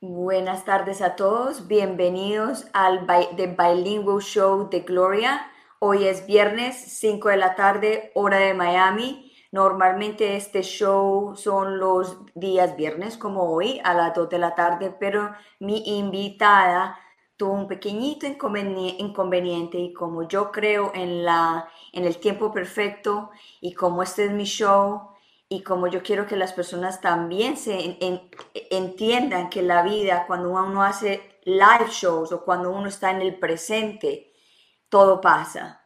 Buenas tardes a todos, bienvenidos al The Bilingual Show de Gloria. Hoy es viernes, 5 de la tarde, hora de Miami. Normalmente este show son los días viernes, como hoy, a las 2 de la tarde, pero mi invitada tuvo un pequeñito inconveniente y como yo creo en, la, en el tiempo perfecto y como este es mi show, y como yo quiero que las personas también se entiendan que la vida, cuando uno hace live shows o cuando uno está en el presente, todo pasa.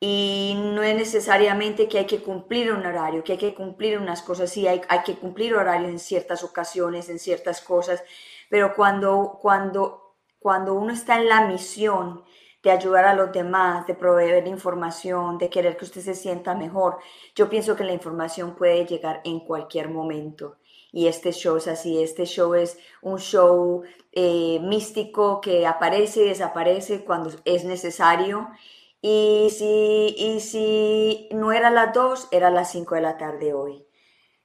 Y no es necesariamente que hay que cumplir un horario, que hay que cumplir unas cosas, sí, hay, hay que cumplir horarios en ciertas ocasiones, en ciertas cosas, pero cuando, cuando, cuando uno está en la misión de ayudar a los demás, de proveer información, de querer que usted se sienta mejor. Yo pienso que la información puede llegar en cualquier momento. Y este show es así, este show es un show eh, místico que aparece y desaparece cuando es necesario. Y si, y si no era las dos, era las cinco de la tarde hoy.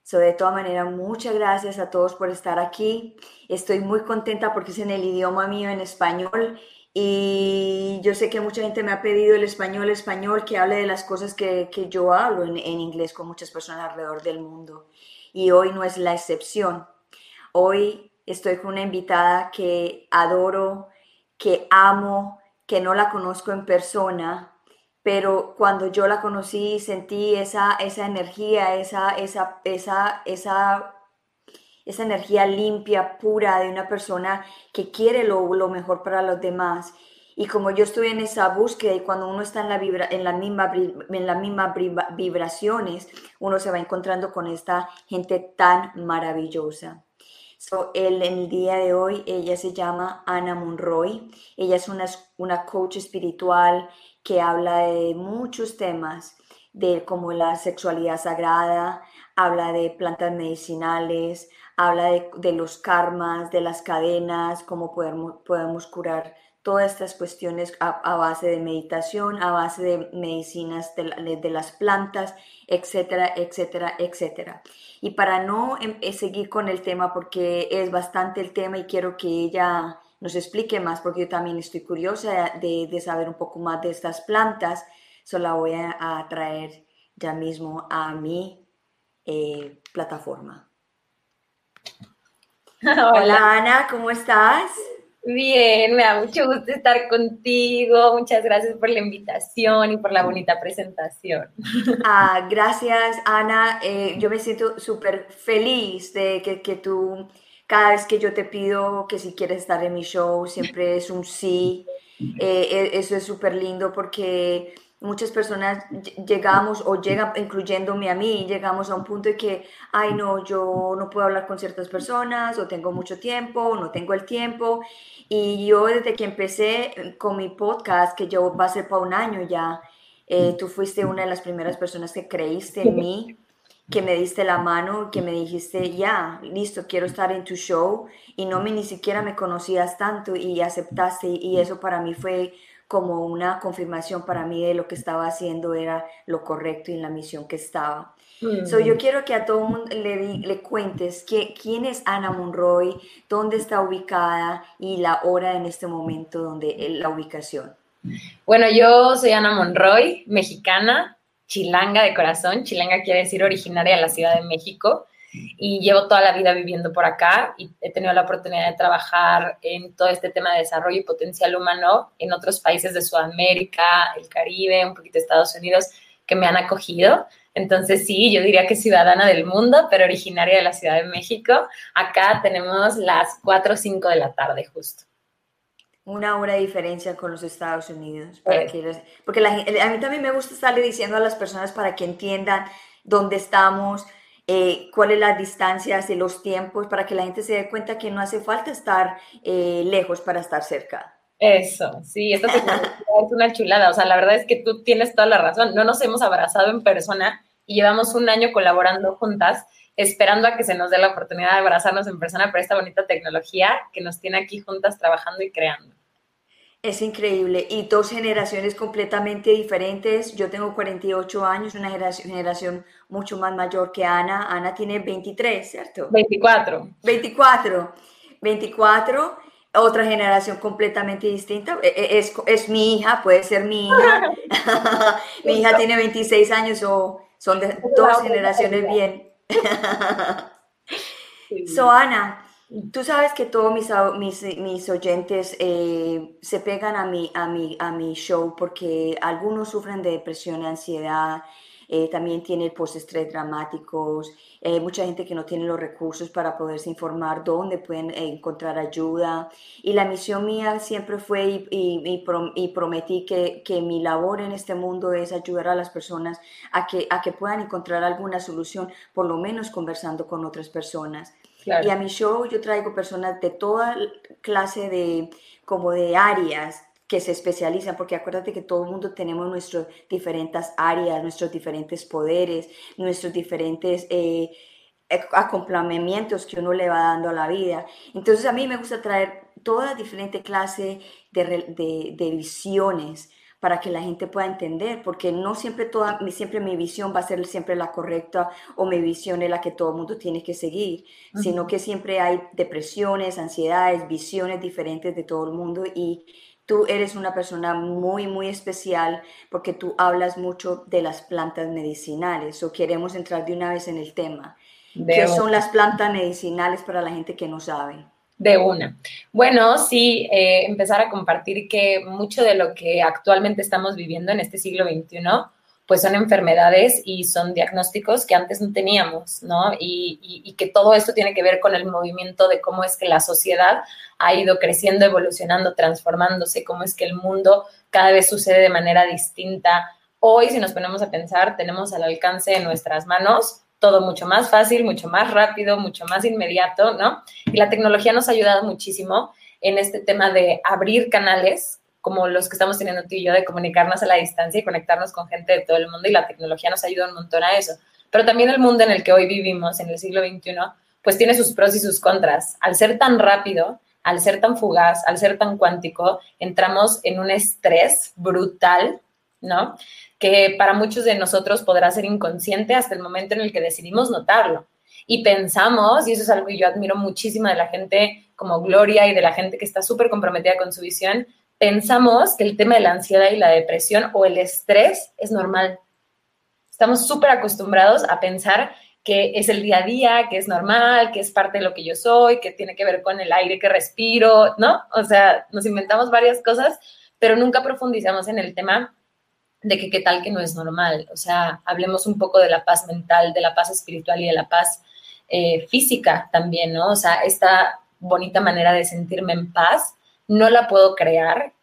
So, de todas maneras, muchas gracias a todos por estar aquí. Estoy muy contenta porque es en el idioma mío, en español, y yo sé que mucha gente me ha pedido el español español que hable de las cosas que, que yo hablo en, en, inglés con muchas personas alrededor del mundo. Y hoy no es la excepción. Hoy estoy con una invitada que adoro, que amo, que no la conozco en persona, pero cuando yo la conocí sentí esa, esa energía, esa, esa, esa, esa energía limpia, pura de una persona que quiere lo, mejor para los demás. Y como yo estoy en esa búsqueda y cuando uno está en la, vibra, la misma, en las mismas vibraciones, uno se va encontrando con esta gente tan maravillosa. So, el, el día de hoy, ella se llama Ana Monroy. Ella es una, una coach espiritual que habla de muchos temas, de como la sexualidad sagrada, habla de plantas medicinales, habla de, los karmas, de las cadenas, cómo podemos, podemos curar todas estas cuestiones a, base de meditación, a base de medicinas de, las plantas, etcétera, etcétera, etcétera. Y para no em, eh, seguir con el tema, porque es bastante el tema y quiero que ella nos explique más, porque yo también estoy curiosa de, saber un poco más de estas plantas, solo la voy a, traer ya mismo a mi eh, plataforma. Hola. Ana, ¿cómo estás? Bien, me da mucho gusto estar contigo. Muchas gracias por la invitación y por la bonita presentación. Ah, gracias, Ana. Eh, yo me siento súper feliz de que, que, tú, cada vez que yo te pido que si quieres estar en mi show, siempre es un sí. Eh, e, eso es súper lindo porque muchas personas llegamos o llegan, incluyéndome a mí, llegamos a un punto de que, ay no, yo no puedo hablar con ciertas personas o tengo mucho tiempo o no tengo el tiempo. Y yo desde que empecé con mi podcast, que yo va a ser para un año ya, eh, tú fuiste una de las primeras personas que creíste en mí, que me diste la mano, que me dijiste, ya, listo, quiero estar en tu show y no me ni siquiera me conocías tanto y aceptaste y eso para mí fue como una confirmación para mí de lo que estaba haciendo era lo correcto y en la misión que estaba. So, yo quiero que a todo el mundo le, le cuentes que, quién es Ana Monroy, dónde está ubicada y la hora en este momento, donde la ubicación. Bueno, yo soy Ana Monroy, mexicana, chilanga de corazón. Chilanga quiere decir originaria de la Ciudad de México y llevo toda la vida viviendo por acá y he tenido la oportunidad de trabajar en todo este tema de desarrollo y potencial humano en otros países de Sudamérica, el Caribe, un poquito de Estados Unidos, que me han acogido. Entonces sí, yo diría que ciudadana del mundo, pero originaria de la Ciudad de México. Acá tenemos las 4 o 5 de la tarde justo. Una hora de diferencia con los Estados Unidos. Para que porque a mí también me gusta estarle diciendo a las personas para que entiendan dónde estamos, eh, cuáles las distancias y los tiempos para que la gente se dé cuenta que no hace falta estar eh, lejos para estar cerca. Eso, sí, esto es una chulada. O sea, la verdad es que tú tienes toda la razón. No nos hemos abrazado en persona y llevamos un año colaborando juntas, esperando a que se nos dé la oportunidad de abrazarnos en persona por esta bonita tecnología que nos tiene aquí juntas trabajando y creando. Es increíble. Y dos generaciones completamente diferentes. Yo tengo 48 años, una generación, generación mucho más mayor que Ana. Ana tiene 23, ¿cierto? 24. 24. 24. Otra generación completamente distinta. E, e, Es, es mi hija, puede ser mi hija. mi hija tiene 26 años o son de dos generaciones bien. So, Ana, Tú sabes que todos mis, mis, mis oyentes eh, se pegan a mi, a, mi, a mi show porque algunos sufren de depresión y ansiedad, eh, también tienen postestrés dramáticos, hay mucha gente que no tiene los recursos para poderse informar dónde pueden encontrar ayuda. Y la misión mía siempre fue y, y, y prometí que, que, mi labor en este mundo es ayudar a las personas a que, a que puedan encontrar alguna solución, por lo menos conversando con otras personas. Y a mi show yo traigo personas de toda clase de, como de áreas que se especializan, porque acuérdate que todo el mundo tenemos nuestras diferentes áreas, nuestros diferentes poderes, nuestros diferentes eh, acompañamientos que uno le va dando a la vida. Entonces a mí me gusta traer toda diferente clase de, de, de visiones para que la gente pueda entender, porque no siempre, toda, siempre mi visión va a ser siempre la correcta o mi visión es la que todo el mundo tiene que seguir, sino que siempre hay depresiones, ansiedades, visiones diferentes de todo el mundo y tú eres una persona muy, muy especial porque tú hablas mucho de las plantas medicinales o queremos entrar de una vez en el tema. ¿Qué son las plantas medicinales para la gente que no sabe? De una. Bueno, sí, eh, empezar a compartir que mucho de lo que actualmente estamos viviendo en este siglo XXI, pues son enfermedades y son diagnósticos que antes no teníamos, ¿no? Y, que todo esto tiene que ver con el movimiento de cómo es que la sociedad ha ido creciendo, evolucionando, transformándose, cómo es que el mundo cada vez sucede de manera distinta. Hoy, si nos ponemos a pensar, tenemos al alcance de nuestras manos todo mucho más fácil, mucho más rápido, mucho más inmediato, ¿no? Y la tecnología nos ha ayudado muchísimo en este tema de abrir canales como los que estamos teniendo tú y yo, de comunicarnos a la distancia y conectarnos con gente de todo el mundo y la tecnología nos ayuda un montón a eso. Pero también el mundo en el que hoy vivimos, en el siglo XXI, pues tiene sus pros y sus contras. Al ser tan rápido, al ser tan fugaz, al ser tan cuántico, entramos en un estrés brutal, ¿no? que para muchos de nosotros podrá ser inconsciente hasta el momento en el que decidimos notarlo. Y pensamos, y eso es algo que yo admiro muchísimo de la gente como Gloria y de la gente que está súper comprometida con su visión, pensamos que el tema de la ansiedad y la depresión o el estrés es normal. Estamos súper acostumbrados a pensar que es el día a día, que es normal, que es parte de lo que yo soy, que tiene que ver con el aire que respiro, ¿no? O sea, nos inventamos varias cosas, pero nunca profundizamos en el tema de que qué tal que no es normal. O sea, hablemos un poco de la paz mental, de la paz espiritual y de la paz eh, física también, ¿no? O sea, esta bonita manera de sentirme en paz no la puedo crear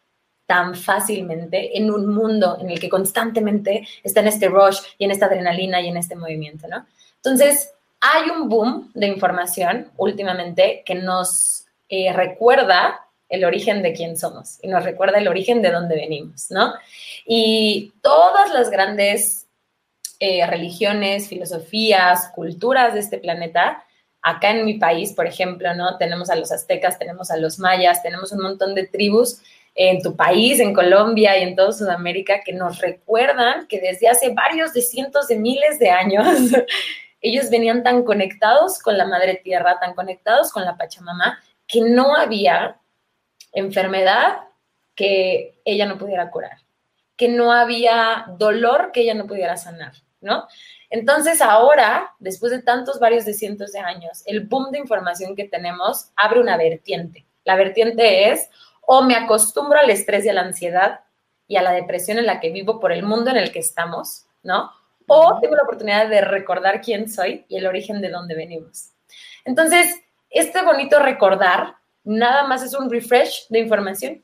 tan fácilmente en un mundo en el que constantemente está en este rush y en esta adrenalina y en este movimiento, ¿no? Entonces, hay un boom de información últimamente que nos eh, recuerda el origen de quién somos y nos recuerda el origen de dónde venimos, ¿no? Y todas las grandes eh, religiones, filosofías, culturas de este planeta, acá en mi país, por ejemplo, ¿no? Tenemos a los aztecas, tenemos a los mayas, tenemos un montón de tribus en tu país, en Colombia y en toda Sudamérica que nos recuerdan que desde hace varios de cientos de miles de años ellos venían tan conectados con la madre tierra, tan conectados con la Pachamama, que no había enfermedad que ella no pudiera curar, que no había dolor que ella no pudiera sanar, ¿no? Entonces ahora, después de tantos varios de cientos de años, el boom de información que tenemos abre una vertiente. La vertiente es o me acostumbro al estrés y a la ansiedad y a la depresión en la que vivo por el mundo en el que estamos, ¿no? O tengo la oportunidad de recordar quién soy y el origen de dónde venimos. Entonces, este bonito recordar nada más es un refresh de información.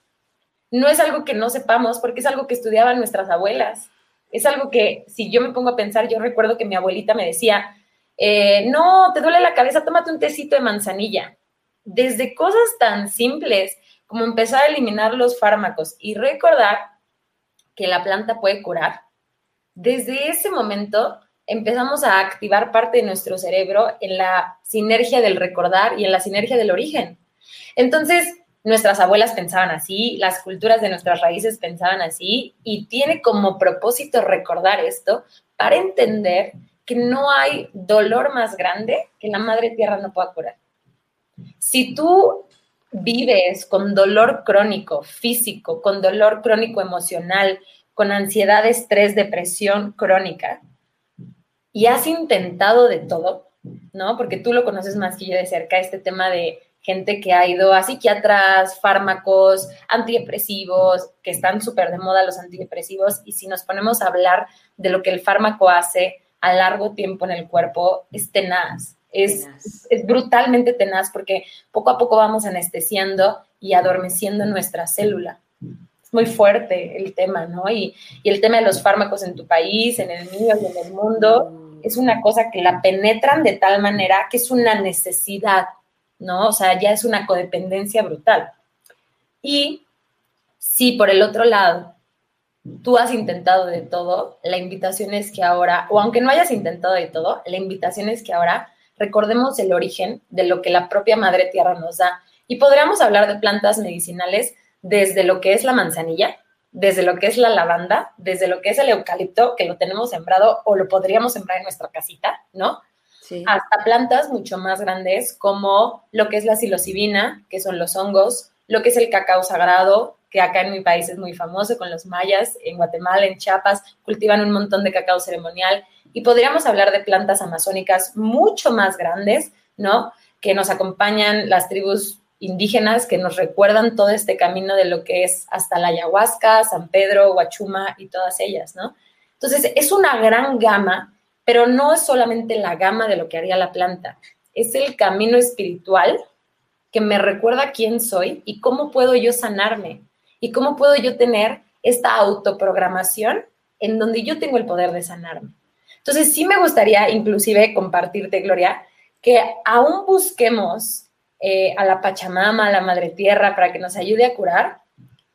No es algo que no sepamos porque es algo que estudiaban nuestras abuelas. Es algo que si yo me pongo a pensar, yo recuerdo que mi abuelita me decía, eh, no, te duele la cabeza, tómate un tecito de manzanilla. Desde cosas tan simples como empezar a eliminar los fármacos y recordar que la planta puede curar, desde ese momento empezamos a activar parte de nuestro cerebro en la sinergia del recordar y en la sinergia del origen. Entonces, nuestras abuelas pensaban así, las culturas de nuestras raíces pensaban así, y tiene como propósito recordar esto para entender que no hay dolor más grande que la madre tierra no pueda curar. Si tú vives con dolor crónico físico, con dolor crónico emocional, con ansiedad, estrés, depresión crónica, y has intentado de todo, ¿no? Porque tú lo conoces más que yo de cerca, este tema de gente que ha ido a psiquiatras, fármacos, antidepresivos, que están súper de moda los antidepresivos, y si nos ponemos a hablar de lo que el fármaco hace a largo tiempo en el cuerpo, es tenaz, es, es, brutalmente tenaz porque poco a poco vamos anestesiando y adormeciendo nuestra célula. Es muy fuerte el tema, ¿no? Y, y el tema de los fármacos en tu país, en el mío y en el mundo, mm. es una cosa que la penetran de tal manera que es una necesidad ¿no? O sea, ya es una codependencia brutal. Y si por el otro lado tú has intentado de todo, la invitación es que ahora, o aunque no hayas intentado de todo, la invitación es que ahora recordemos el origen de lo que la propia Madre Tierra nos da. Y podríamos hablar de plantas medicinales desde lo que es la manzanilla, desde lo que es la lavanda, desde lo que es el eucalipto, que lo tenemos sembrado o lo podríamos sembrar en nuestra casita, ¿no? Hasta plantas mucho más grandes como lo que es la psilocibina, que son los hongos, lo que es el cacao sagrado, que acá en mi país es muy famoso con los mayas, en Guatemala, en Chiapas, cultivan un montón de cacao ceremonial. Y podríamos hablar de plantas amazónicas mucho más grandes, ¿no? Que nos acompañan las tribus indígenas que nos recuerdan todo este camino de lo que es hasta la ayahuasca, San Pedro, Huachuma y todas ellas, ¿no? Entonces, es una gran gama pero no es solamente la gama de lo que haría la planta, es el camino espiritual que me recuerda quién soy y cómo puedo yo sanarme y cómo puedo yo tener esta autoprogramación en donde yo tengo el poder de sanarme. Entonces, sí me gustaría inclusive compartirte, Gloria, que aún busquemos eh, a la Pachamama, a la Madre Tierra, para que nos ayude a curar,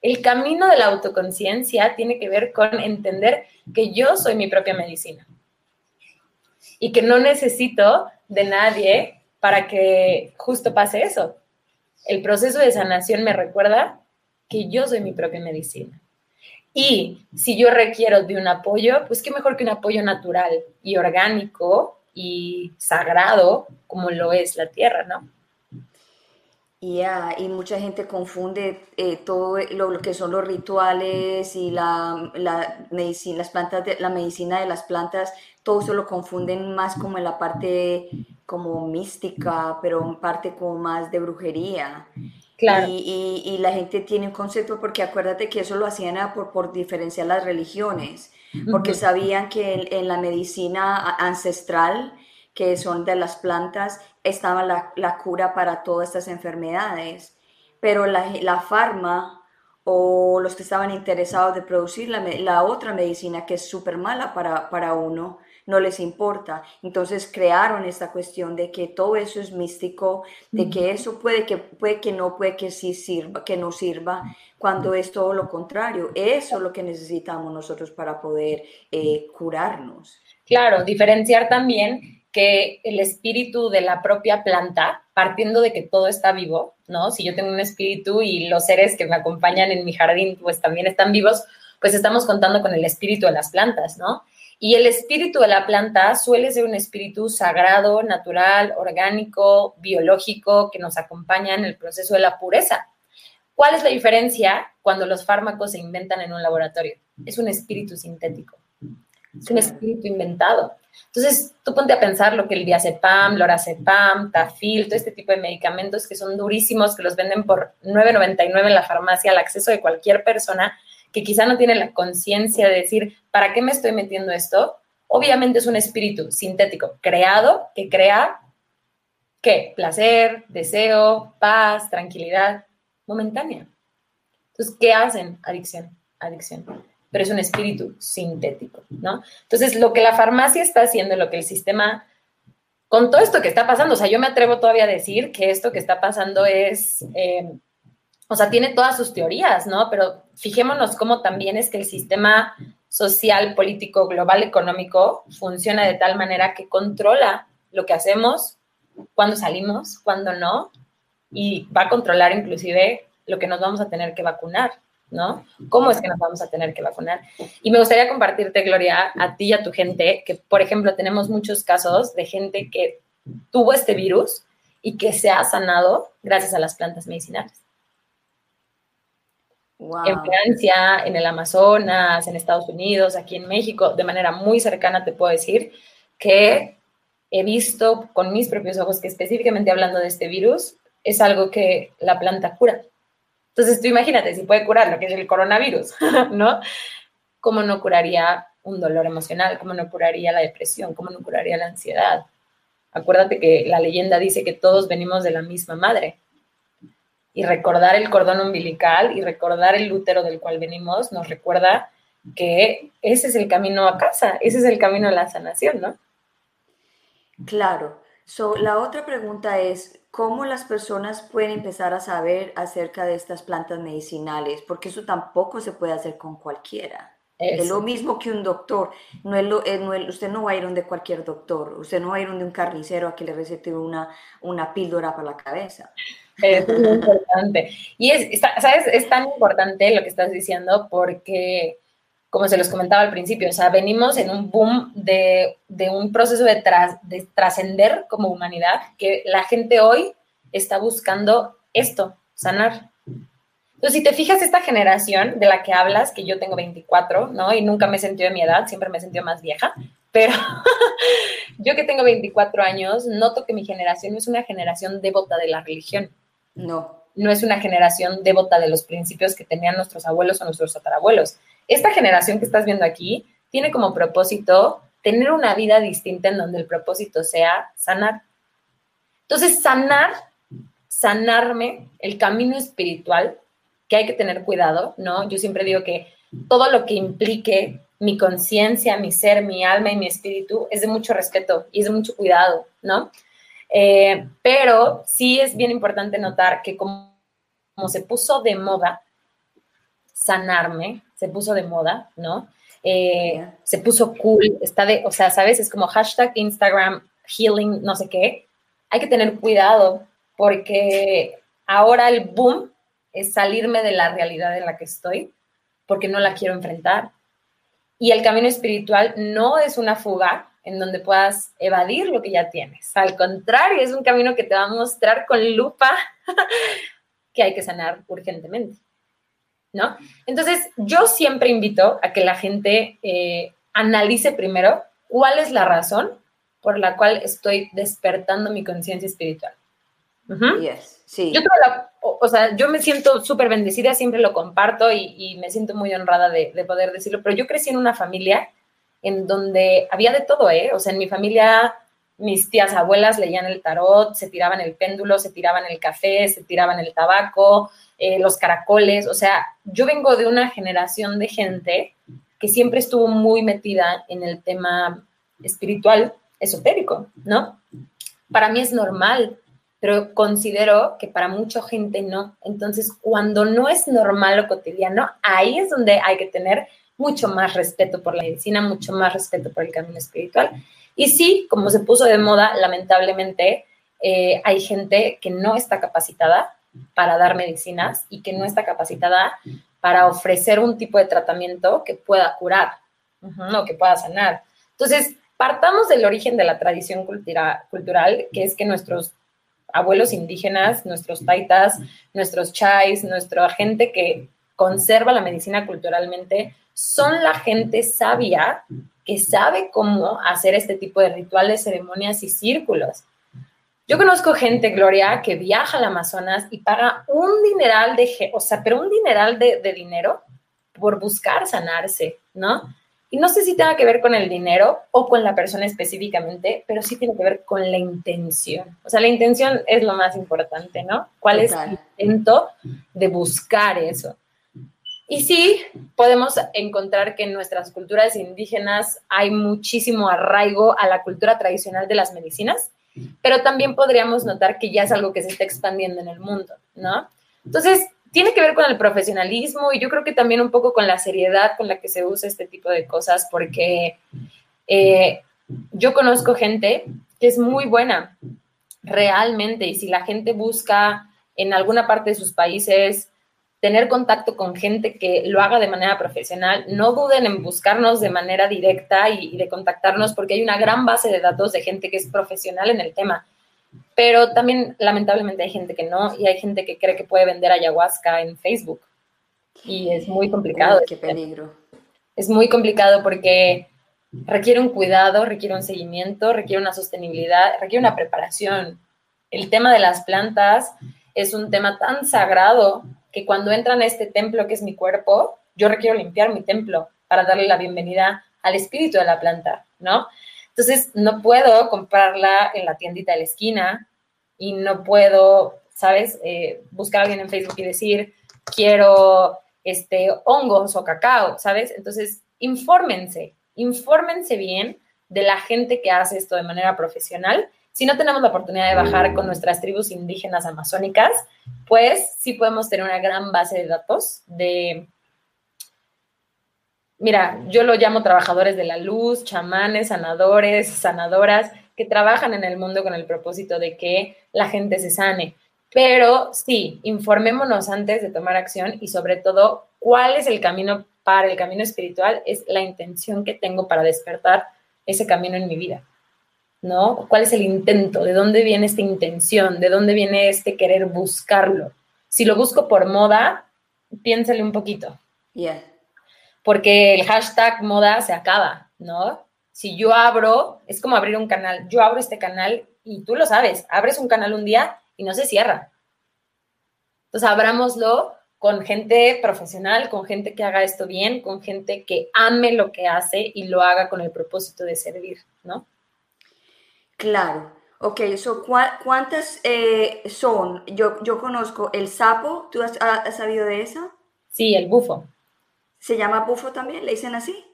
el camino de la autoconciencia tiene que ver con entender que yo soy mi propia medicina y que no necesito de nadie para que justo pase eso. El proceso de sanación me recuerda que yo soy mi propia medicina. Y si yo requiero de un apoyo, pues qué mejor que un apoyo natural y orgánico y sagrado como lo es la tierra, ¿no? y mucha gente confunde eh, todo lo, que son los rituales y la, medicina, las plantas la medicina de las plantas, todo eso lo confunden más como en la parte como mística, pero en parte como más de brujería. Claro. Y, y, la gente tiene un concepto, porque acuérdate que eso lo hacían por, por diferenciar las religiones, porque sabían que en la medicina ancestral, que son de las plantas, estaba la, la cura para todas estas enfermedades. Pero la, la farma o los que estaban interesados de producir la, la otra medicina que es súper mala para, para uno, no les importa. Entonces crearon esta cuestión de que todo eso es místico, de que eso puede que, puede que no, puede que sí sirva, que no sirva, cuando es todo lo contrario. Eso es lo que necesitamos nosotros para poder eh, curarnos. Claro, diferenciar también que el espíritu de la propia planta, partiendo de que todo está vivo, ¿no? Si yo tengo un espíritu y los seres que me acompañan en mi jardín, pues también están vivos, pues estamos contando con el espíritu de las plantas, ¿no? Y el espíritu de la planta suele ser un espíritu sagrado, natural, orgánico, biológico, que nos acompaña en el proceso de la pureza. ¿Cuál es la diferencia cuando los fármacos se inventan en un laboratorio? Es un espíritu sintético, es un espíritu inventado. Entonces, tú ponte a pensar lo que el diazepam, lorazepam, tafil, todo este tipo de medicamentos que son durísimos, que los venden por 9.99 en la farmacia al acceso de cualquier persona que quizá no tiene la conciencia de decir, ¿para qué me estoy metiendo esto? Obviamente es un espíritu sintético creado que crea, ¿qué? Placer, deseo, paz, tranquilidad momentánea. Entonces, ¿qué hacen? Adicción, adicción pero es un espíritu sintético, ¿no? Entonces, lo que la farmacia está haciendo, lo que el sistema, con todo esto que está pasando, o sea, yo me atrevo todavía a decir que esto que está pasando es, eh, o sea, tiene todas sus teorías, ¿no? Pero fijémonos cómo también es que el sistema social, político, global, económico funciona de tal manera que controla lo que hacemos, cuándo salimos, cuándo no, y va a controlar inclusive lo que nos vamos a tener que vacunar, ¿no? ¿Cómo es que nos vamos a tener que vacunar? Y me gustaría compartirte, Gloria, a ti y a tu gente, que por ejemplo tenemos muchos casos de gente que tuvo este virus y que se ha sanado gracias a las plantas medicinales. En Francia, en el Amazonas, en Estados Unidos, aquí en México, de manera muy cercana te puedo decir que he visto con mis propios ojos que específicamente hablando de este virus, es algo que la planta cura. Entonces tú imagínate, si puede curar lo que es el coronavirus, ¿no? ¿Cómo no curaría un dolor emocional? ¿Cómo no curaría la depresión? ¿Cómo no curaría la ansiedad? Acuérdate que la leyenda dice que todos venimos de la misma madre. Y recordar el cordón umbilical y recordar el útero del cual venimos nos recuerda que ese es el camino a casa, ese es el camino a la sanación, ¿no? Claro. So, la otra pregunta es, ¿cómo las personas pueden empezar a saber acerca de estas plantas medicinales? Porque eso tampoco se puede hacer con cualquiera. Es lo mismo que un doctor. No es lo, no usted no va a ir donde cualquier doctor. Usted no va a ir donde un carnicero a que le recete una, una píldora para la cabeza. Es muy importante. Y es, ¿sabes? Es tan importante lo que estás diciendo porque, como se los comentaba al principio, o sea, venimos en un boom de, de un proceso de, de trascender como humanidad que la gente hoy está buscando esto, sanar. Entonces, si te fijas, esta generación de la que hablas, que yo tengo 24, ¿no? Y nunca me he sentido de mi edad, siempre me he sentido más vieja, pero yo que tengo 24 años, noto que mi generación no es una generación devota de la religión. No. No es una generación devota de los principios que tenían nuestros abuelos o nuestros tatarabuelos. Esta generación que estás viendo aquí tiene como propósito tener una vida distinta en donde el propósito sea sanar. Entonces, sanar, sanarme, el camino espiritual, que hay que tener cuidado, ¿no? Yo siempre digo que todo lo que implique mi conciencia, mi ser, mi alma y mi espíritu es de mucho respeto y es de mucho cuidado, ¿no? Eh, pero sí es bien importante notar que como, se puso de moda sanarme, se puso de moda, ¿no? Eh, se puso cool, está de, o sea, ¿sabes? Es como hashtag Instagram healing, no sé qué. Hay que tener cuidado porque ahora el boom es salirme de la realidad en la que estoy porque no la quiero enfrentar. Y el camino espiritual no es una fuga en donde puedas evadir lo que ya tienes. Al contrario, es un camino que te va a mostrar con lupa que hay que sanar urgentemente. ¿No? Entonces, yo siempre invito a que la gente eh, analice primero cuál es la razón por la cual estoy despertando mi conciencia espiritual. sí. Yo o, sea, yo me siento súper bendecida, siempre lo comparto y, me siento muy honrada de, poder decirlo, pero yo crecí en una familia en donde había de todo, ¿eh? O sea, en mi familia mis tías abuelas leían el tarot, se tiraban el péndulo, se tiraban el café, se tiraban el tabaco, eh, los caracoles, o sea, yo vengo de una generación de gente que siempre estuvo muy metida en el tema espiritual, esotérico, ¿no? Para mí es normal pero considero que para mucha gente no. Entonces, cuando no es normal o cotidiano, ahí es donde hay que tener mucho más respeto por la medicina, mucho más respeto por el camino espiritual. Y sí, como se puso de moda, lamentablemente, eh, hay gente que no está capacitada para dar medicinas y que no está capacitada para ofrecer un tipo de tratamiento que pueda curar o que pueda sanar. Entonces, partamos del origen de la tradición cultural, que es que nuestros abuelos indígenas, nuestros taitas, nuestros chais, nuestra gente que conserva la medicina culturalmente, son la gente sabia que sabe cómo hacer este tipo de rituales, ceremonias y círculos. Yo conozco gente, Gloria, que viaja al Amazonas y paga un dineral de, o sea, pero un dineral de, de dinero por buscar sanarse, ¿no? Y no sé si tenga que ver con el dinero o con la persona específicamente, pero sí tiene que ver con la intención. O sea, la intención es lo más importante, ¿no? ¿Cuál es el intento de buscar eso? Y sí, podemos encontrar que en nuestras culturas indígenas hay muchísimo arraigo a la cultura tradicional de las medicinas, pero también podríamos notar que ya es algo que se está expandiendo en el mundo, ¿no? Entonces, tiene que ver con el profesionalismo y yo creo que también un poco con la seriedad con la que se usa este tipo de cosas, porque eh, yo conozco gente que es muy buena, realmente, y si la gente busca en alguna parte de sus países tener contacto con gente que lo haga de manera profesional. No duden en buscarnos de manera directa y, de contactarnos porque hay una gran base de datos de gente que es profesional en el tema. Pero también, lamentablemente, hay gente que no y hay gente que cree que puede vender ayahuasca en Facebook. Y es muy complicado. qué peligro. Es muy complicado porque requiere un cuidado, requiere un seguimiento, requiere una sostenibilidad, requiere una preparación. El tema de las plantas es un tema tan sagrado que cuando entran a este templo que es mi cuerpo, yo requiero limpiar mi templo para darle la bienvenida al espíritu de la planta, ¿no? Entonces, no puedo comprarla en la tiendita de la esquina y no puedo, ¿sabes? Eh, buscar a alguien en Facebook y decir, quiero este, hongos o cacao, ¿sabes? Entonces, infórmense, infórmense bien de la gente que hace esto de manera profesional si no tenemos la oportunidad de bajar con nuestras tribus indígenas amazónicas, pues sí podemos tener una gran base de datos de, mira, yo lo llamo trabajadores de la luz, chamanes, sanadores, sanadoras, que trabajan en el mundo con el propósito de que la gente se sane. Pero sí, informémonos antes de tomar acción y sobre todo cuál es el camino para el camino espiritual, es la intención que tengo para despertar ese camino en mi vida. ¿no? ¿Cuál es el intento? ¿De dónde viene esta intención? ¿De dónde viene este querer buscarlo? Si lo busco por moda, piénsale un poquito. Yeah. Porque el hashtag moda se acaba, ¿no? Si yo abro, es como abrir un canal. Yo abro este canal y tú lo sabes, abres un canal un día y no se cierra. Entonces, abrámoslo con gente profesional, con gente que haga esto bien, con gente que ame lo que hace y lo haga con el propósito de servir, ¿no? Claro. Ok, so, ¿cuántas eh, son? Yo, yo conozco el sapo, ¿tú has, sabido de eso? Sí, el bufo. ¿Se llama bufo también? ¿Le dicen así?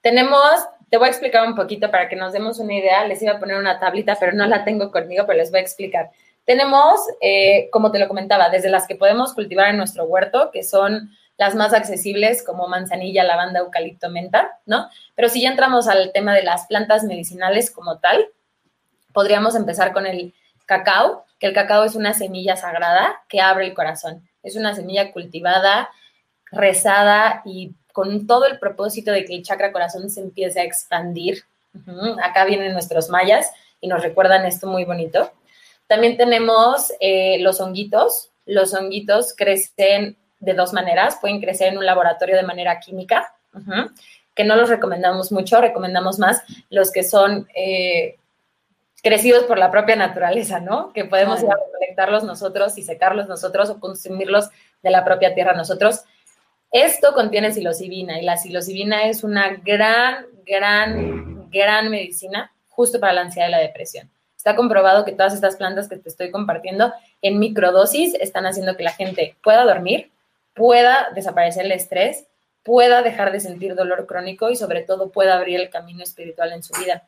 Tenemos, te voy a explicar un poquito para que nos demos una idea. Les iba a poner una tablita, pero no la tengo conmigo, pero les voy a explicar. Tenemos, eh, como te lo comentaba, desde las que podemos cultivar en nuestro huerto, que son las más accesibles como manzanilla, lavanda, eucalipto, menta, ¿no? Pero si ya entramos al tema de las plantas medicinales como tal, podríamos empezar con el cacao, que el cacao es una semilla sagrada que abre el corazón. Es una semilla cultivada, rezada y con todo el propósito de que el chakra corazón se empiece a expandir. Acá vienen nuestros mayas y nos recuerdan esto muy bonito. También tenemos eh, los honguitos. Los honguitos crecen de dos maneras. Pueden crecer en un laboratorio de manera química, que no los recomendamos mucho. Recomendamos más los que son eh, crecidos por la propia naturaleza, ¿no? Que podemos ir a recolectarlos nosotros y secarlos nosotros o consumirlos de la propia tierra nosotros. Esto contiene psilocibina y la psilocibina es una gran, gran, gran medicina justo para la ansiedad y la depresión. Está comprobado que todas estas plantas que te estoy compartiendo en microdosis están haciendo que la gente pueda dormir, pueda desaparecer el estrés, pueda dejar de sentir dolor crónico y sobre todo pueda abrir el camino espiritual en su vida.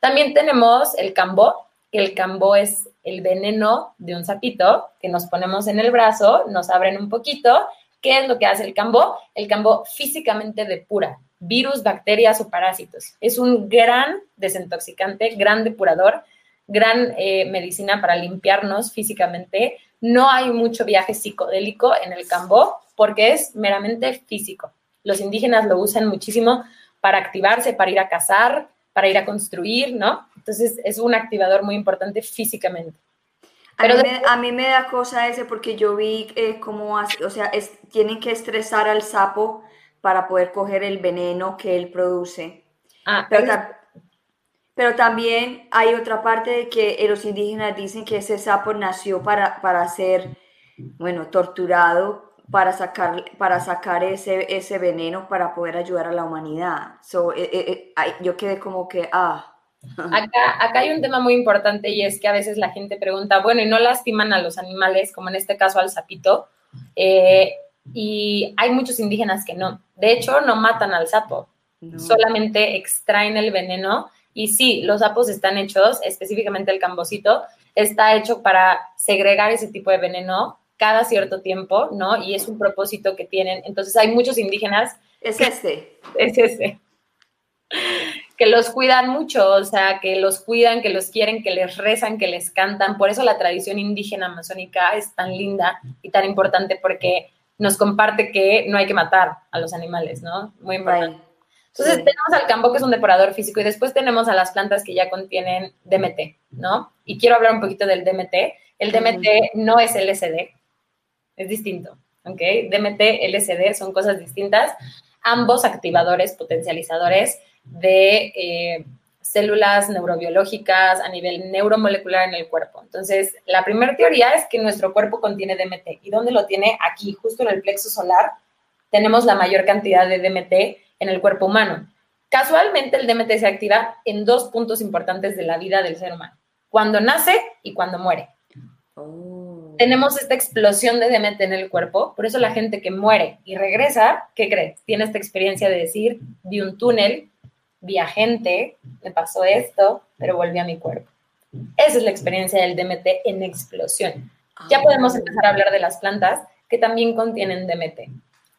También tenemos el cambó, que el cambó es el veneno de un sapito que nos ponemos en el brazo, nos abren un poquito. ¿Qué es lo que hace el cambó? El cambó físicamente depura virus, bacterias o parásitos. Es un gran desintoxicante, gran depurador, gran eh, medicina para limpiarnos físicamente. No hay mucho viaje psicodélico en el cambó porque es meramente físico. Los indígenas lo usan muchísimo para activarse, para ir a cazar, para ir a construir, ¿no? Entonces es un activador muy importante físicamente. Pero a, mí me, da cosa ese porque yo vi eh, cómo, o sea, tienen que estresar al sapo para poder coger el veneno que él produce. Ah, pero, también hay otra parte de que los indígenas dicen que ese sapo nació para, para ser, bueno, torturado para sacar, para sacar ese, ese veneno para poder ayudar a la humanidad. So, eh, eh, eh, yo quedé como que, ah. Acá, acá hay un tema muy importante y es que a veces la gente pregunta, bueno, ¿y no lastiman a los animales, como en este caso al sapito? y hay muchos indígenas que no. De hecho, no matan al sapo, solamente extraen el veneno. Y sí, los sapos están hechos, específicamente el cambosito, está hecho para segregar ese tipo de veneno cada cierto tiempo, ¿no? Y es un propósito que tienen. Entonces hay muchos indígenas. Es este. Es ese. Que los cuidan mucho, o sea, que los cuidan, que los quieren, que les rezan, que les cantan. Por eso la tradición indígena amazónica es tan linda y tan importante porque nos comparte que no hay que matar a los animales, ¿no? Muy importante. Entonces tenemos al campo que es un depurador físico y después tenemos a las plantas que ya contienen DMT, ¿no? Y quiero hablar un poquito del DMT. El DMT no es LSD, es distinto, ¿ok? DMT, LSD son cosas distintas, ambos activadores, potencializadores de eh, células neurobiológicas a nivel neuromolecular en el cuerpo. Entonces, la primera teoría es que nuestro cuerpo contiene DMT. ¿Y dónde lo tiene? Aquí, justo en el plexo solar, tenemos la mayor cantidad de DMT en el cuerpo humano. Casualmente, el DMT se activa en dos puntos importantes de la vida del ser humano, cuando nace y cuando muere. Oh. Tenemos esta explosión de DMT en el cuerpo, por eso la gente que muere y regresa, ¿qué cree? Tiene esta experiencia de decir, vi un túnel, vi a gente, me pasó esto, pero volví a mi cuerpo. Esa es la experiencia del DMT en explosión. Ya ah. podemos empezar a hablar de las plantas que también contienen DMT.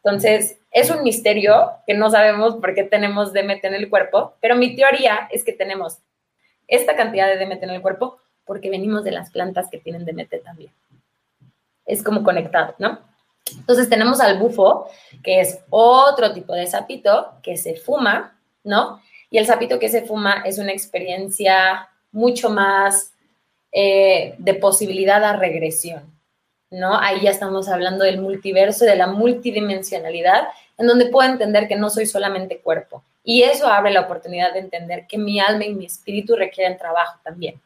Entonces, es un misterio que no sabemos por qué tenemos DMT en el cuerpo, pero mi teoría es que tenemos esta cantidad de DMT en el cuerpo porque venimos de las plantas que tienen DMT también. Es como conectado, ¿no? Entonces tenemos al bufo, que es otro tipo de sapito que se fuma, ¿no? Y el sapito que se fuma es una experiencia mucho más eh, de posibilidad a regresión, ¿no? Ahí ya estamos hablando del multiverso, de la multidimensionalidad, en donde puedo entender que no soy solamente cuerpo. Y eso abre la oportunidad de entender que mi alma y mi espíritu requieren trabajo también.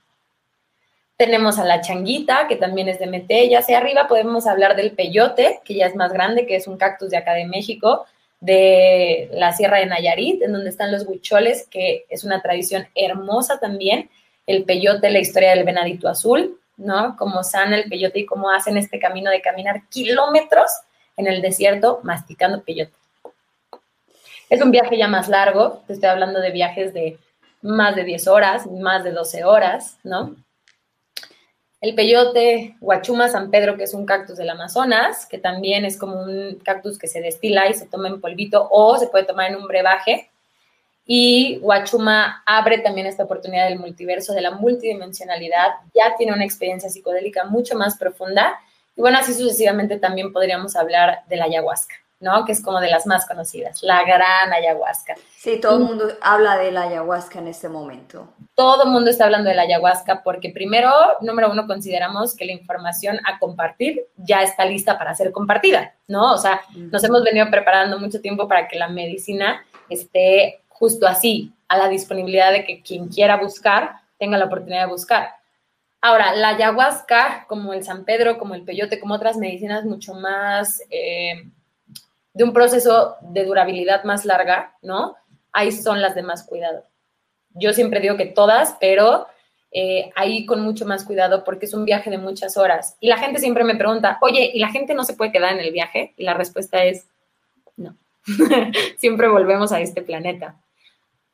Tenemos a la changuita, que también es de MT, ya hacia arriba podemos hablar del peyote, que ya es más grande, que es un cactus de acá de México, de la Sierra de Nayarit, en donde están los huicholes, que es una tradición hermosa también. El peyote, la historia del venadito azul, ¿no? Cómo sana el peyote y cómo hacen este camino de caminar kilómetros en el desierto masticando peyote. Es un viaje ya más largo, te estoy hablando de viajes de más de 10 horas, más de 12 horas, ¿no? El peyote, Huachuma San Pedro, que es un cactus del Amazonas, que también es como un cactus que se destila y se toma en polvito o se puede tomar en un brebaje. Y Huachuma abre también esta oportunidad del multiverso, de la multidimensionalidad, ya tiene una experiencia psicodélica mucho más profunda. Y bueno, así sucesivamente también podríamos hablar de la ayahuasca. ¿No? Que es como de las más conocidas, la gran ayahuasca. Sí, todo el mundo habla de la ayahuasca en este momento. Todo el mundo está hablando de la ayahuasca porque primero, número uno, consideramos que la información a compartir ya está lista para ser compartida, ¿no? O sea, nos hemos venido preparando mucho tiempo para que la medicina esté justo así, a la disponibilidad de que quien quiera buscar tenga la oportunidad de buscar. Ahora, la ayahuasca, como el San Pedro, como el peyote, como otras medicinas mucho más... Eh, de un proceso de durabilidad más larga, ¿no? Ahí son las de más cuidado. Yo siempre digo que todas, pero eh, ahí con mucho más cuidado porque es un viaje de muchas horas. Y la gente siempre me pregunta, oye, ¿y la gente no se puede quedar en el viaje? Y la respuesta es no. siempre volvemos a este planeta.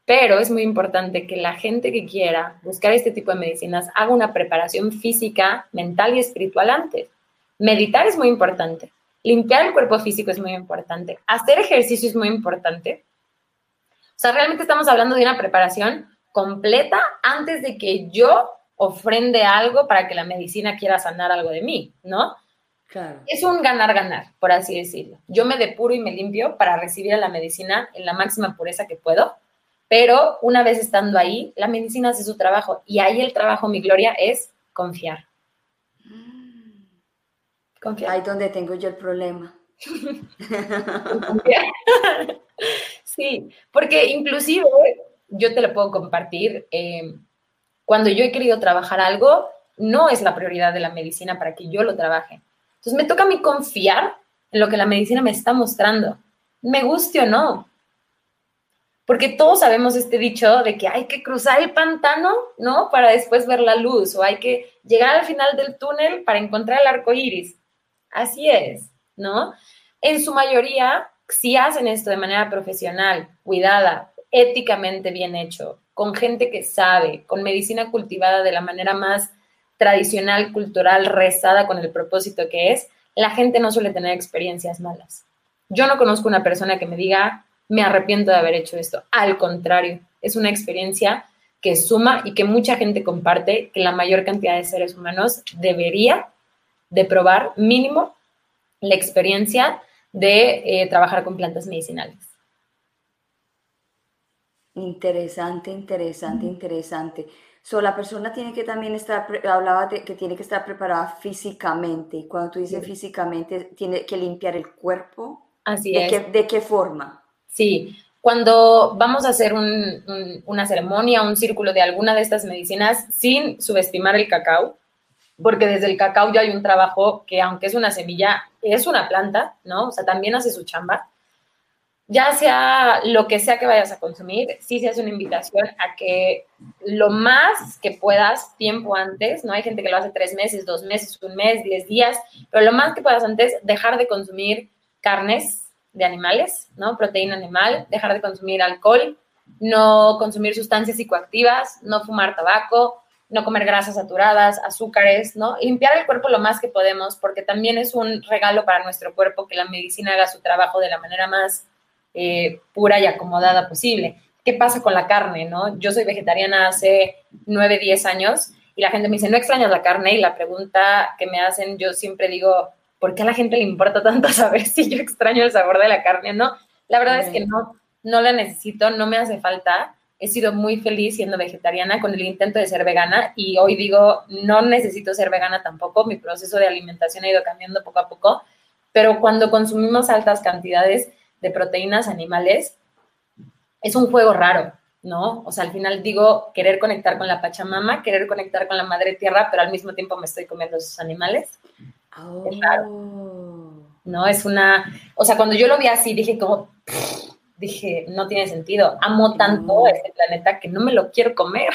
Pero es muy importante que la gente que quiera buscar este tipo de medicinas haga una preparación física, mental y espiritual antes. Meditar es muy importante. Limpiar el cuerpo físico es muy importante. Hacer ejercicio es muy importante. O sea, realmente estamos hablando de una preparación completa antes de que yo ofrende algo para que la medicina quiera sanar algo de mí, ¿no? Claro. Es un ganar-ganar, por así decirlo. Yo me depuro y me limpio para recibir a la medicina en la máxima pureza que puedo, pero una vez estando ahí, la medicina hace su trabajo y ahí el trabajo, mi gloria, es confiar. Ahí donde tengo yo el problema. sí, porque inclusive yo te lo puedo compartir. Eh, cuando yo he querido trabajar algo, no es la prioridad de la medicina para que yo lo trabaje. Entonces me toca a mí confiar en lo que la medicina me está mostrando, me guste o no. Porque todos sabemos este dicho de que hay que cruzar el pantano, ¿no? Para después ver la luz, o hay que llegar al final del túnel para encontrar el arco iris. Así es, ¿no? En su mayoría, si hacen esto de manera profesional, cuidada, éticamente bien hecho, con gente que sabe, con medicina cultivada de la manera más tradicional, cultural, rezada con el propósito que es, la gente no suele tener experiencias malas. Yo no conozco una persona que me diga, me arrepiento de haber hecho esto. Al contrario, es una experiencia que suma y que mucha gente comparte, que la mayor cantidad de seres humanos debería de probar mínimo la experiencia de eh, trabajar con plantas medicinales. Interesante, interesante, interesante. So, la persona tiene que también estar, hablaba de que tiene que estar preparada físicamente. Y cuando tú dices físicamente, tiene que limpiar el cuerpo. Así ¿De es. Qué, ¿De qué forma? Sí, cuando vamos a hacer una ceremonia, un círculo de alguna de estas medicinas, sin subestimar el cacao, porque desde el cacao ya hay un trabajo que, aunque es una semilla, es una planta, ¿no? O sea, también hace su chamba. Ya sea lo que sea que vayas a consumir, sí se hace una invitación a que lo más que puedas tiempo antes, ¿no? Hay gente que lo hace tres meses, dos meses, un mes, diez días, pero lo más que puedas antes, dejar de consumir carnes de animales, ¿no? Proteína animal, dejar de consumir alcohol, no consumir sustancias psicoactivas, no fumar tabaco, no comer grasas saturadas, azúcares, ¿no? Limpiar el cuerpo lo más que podemos, porque también es un regalo para nuestro cuerpo que la medicina haga su trabajo de la manera más eh, pura y acomodada posible. ¿Qué pasa con la carne, no? Yo soy vegetariana hace 9, 10 años y la gente me dice, ¿no extrañas la carne? Y la pregunta que me hacen, yo siempre digo, ¿por qué a la gente le importa tanto saber si yo extraño el sabor de la carne? No, la verdad es que no, no la necesito, no me hace falta he sido muy feliz siendo vegetariana con el intento de ser vegana y hoy digo, no necesito ser vegana tampoco, mi proceso de alimentación ha ido cambiando poco a poco, pero cuando consumimos altas cantidades de proteínas animales, es un juego raro, ¿no? O sea, al final digo, querer conectar con la Pachamama, querer conectar con la Madre Tierra, pero al mismo tiempo me estoy comiendo esos animales. Es raro. No, es una, o sea, cuando yo lo vi así, dije como, dije, no tiene sentido. Amo tanto este planeta que no me lo quiero comer.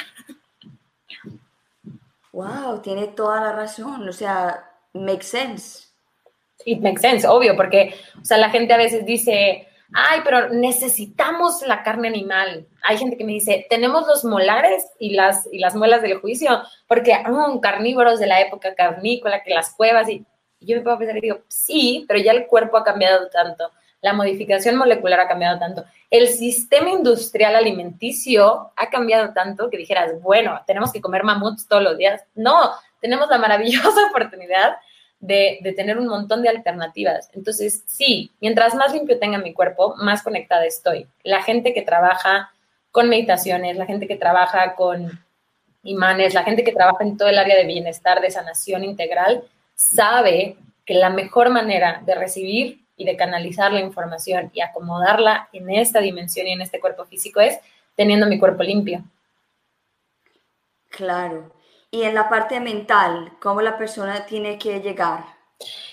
Wow, tiene toda la razón. O sea, makes sense. It makes sense, obvio, porque, o sea, la gente a veces dice, ay, pero necesitamos la carne animal. Hay gente que me dice, tenemos los molares y las, y las muelas del juicio, porque um, carnívoros de la época carnícola, que las cuevas, y, y yo me puedo pensar y digo, sí, pero ya el cuerpo ha cambiado tanto la modificación molecular ha cambiado tanto, el sistema industrial alimenticio ha cambiado tanto que dijeras, bueno, tenemos que comer mamuts todos los días. No, tenemos la maravillosa oportunidad de, tener un montón de alternativas. Entonces, sí, mientras más limpio tenga mi cuerpo, más conectada estoy. La gente que trabaja con meditaciones, la gente que trabaja con imanes, la gente que trabaja en todo el área de bienestar, de sanación integral, sabe que la mejor manera de recibir y de canalizar la información y acomodarla en esta dimensión y en este cuerpo físico es teniendo mi cuerpo limpio. Claro. Y en la parte mental, ¿cómo la persona tiene que llegar?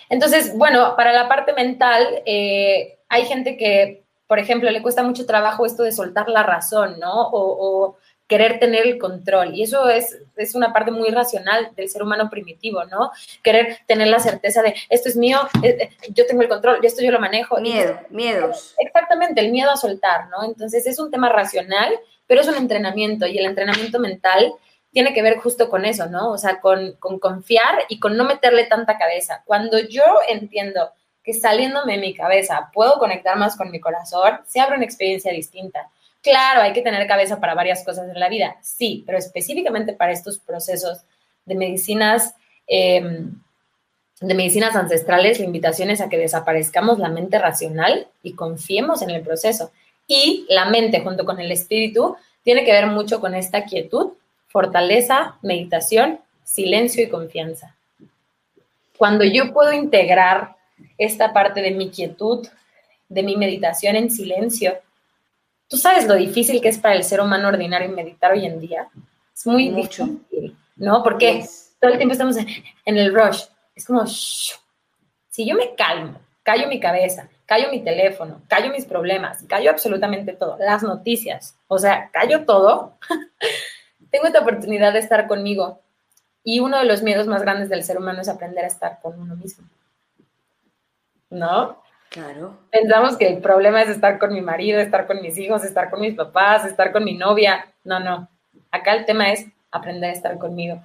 Entonces, bueno, para la parte mental, eh, hay gente que, por ejemplo, le cuesta mucho trabajo esto de soltar la razón, ¿no? o querer tener el control. Y eso es, es una parte muy racional del ser humano primitivo, ¿no? Querer tener la certeza de, esto es mío, eh, eh, yo tengo el control, esto yo lo manejo. Miedo, miedos. Exactamente, el miedo a soltar, ¿no? Entonces es un tema racional, pero es un entrenamiento y el entrenamiento mental tiene que ver justo con eso, ¿no? O sea, con, con confiar y con no meterle tanta cabeza. Cuando yo entiendo que saliéndome de mi cabeza puedo conectar más con mi corazón, se abre una experiencia distinta. Claro, hay que tener cabeza para varias cosas en la vida, sí, pero específicamente para estos procesos de medicinas, em, de medicinas ancestrales, la invitación es a que desaparezcamos la mente racional y confiemos en el proceso. Y la mente junto con el espíritu tiene que ver mucho con esta quietud, fortaleza, meditación, silencio y confianza. Cuando yo puedo integrar esta parte de mi quietud, de mi meditación en silencio, Tú sabes lo difícil que es para el ser humano ordinario meditar hoy en día. Es muy Mucho. difícil, ¿no? Porque todo el tiempo estamos en, el rush. Es como, si yo me calmo, callo mi cabeza, callo mi teléfono, callo mis problemas, callo absolutamente todo, las noticias, o sea, callo todo, tengo esta oportunidad de estar conmigo. Y uno de los miedos más grandes del ser humano es aprender a estar con uno mismo. ¿No? Claro. Pensamos que el problema es estar con mi marido, estar con mis hijos, estar con mis papás, estar con mi novia. No, no. Acá el tema es aprender a estar conmigo.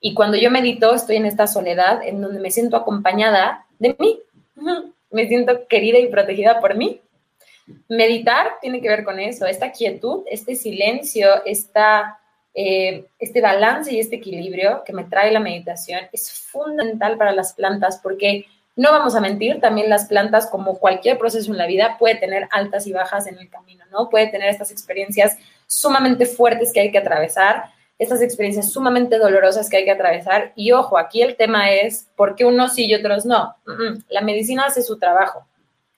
Y cuando yo medito, estoy en esta soledad en donde me siento acompañada de mí. Me siento querida y protegida por mí. Meditar tiene que ver con eso, esta quietud, este silencio, esta, eh, este balance y este equilibrio que me trae la meditación es fundamental para las plantas porque No vamos a mentir, también las plantas, como cualquier proceso en la vida, puede tener altas y bajas en el camino, ¿no? Puede tener estas experiencias sumamente fuertes que hay que atravesar, estas experiencias sumamente dolorosas que hay que atravesar. Y ojo, aquí el tema es por qué unos sí y otros no. La medicina hace su trabajo.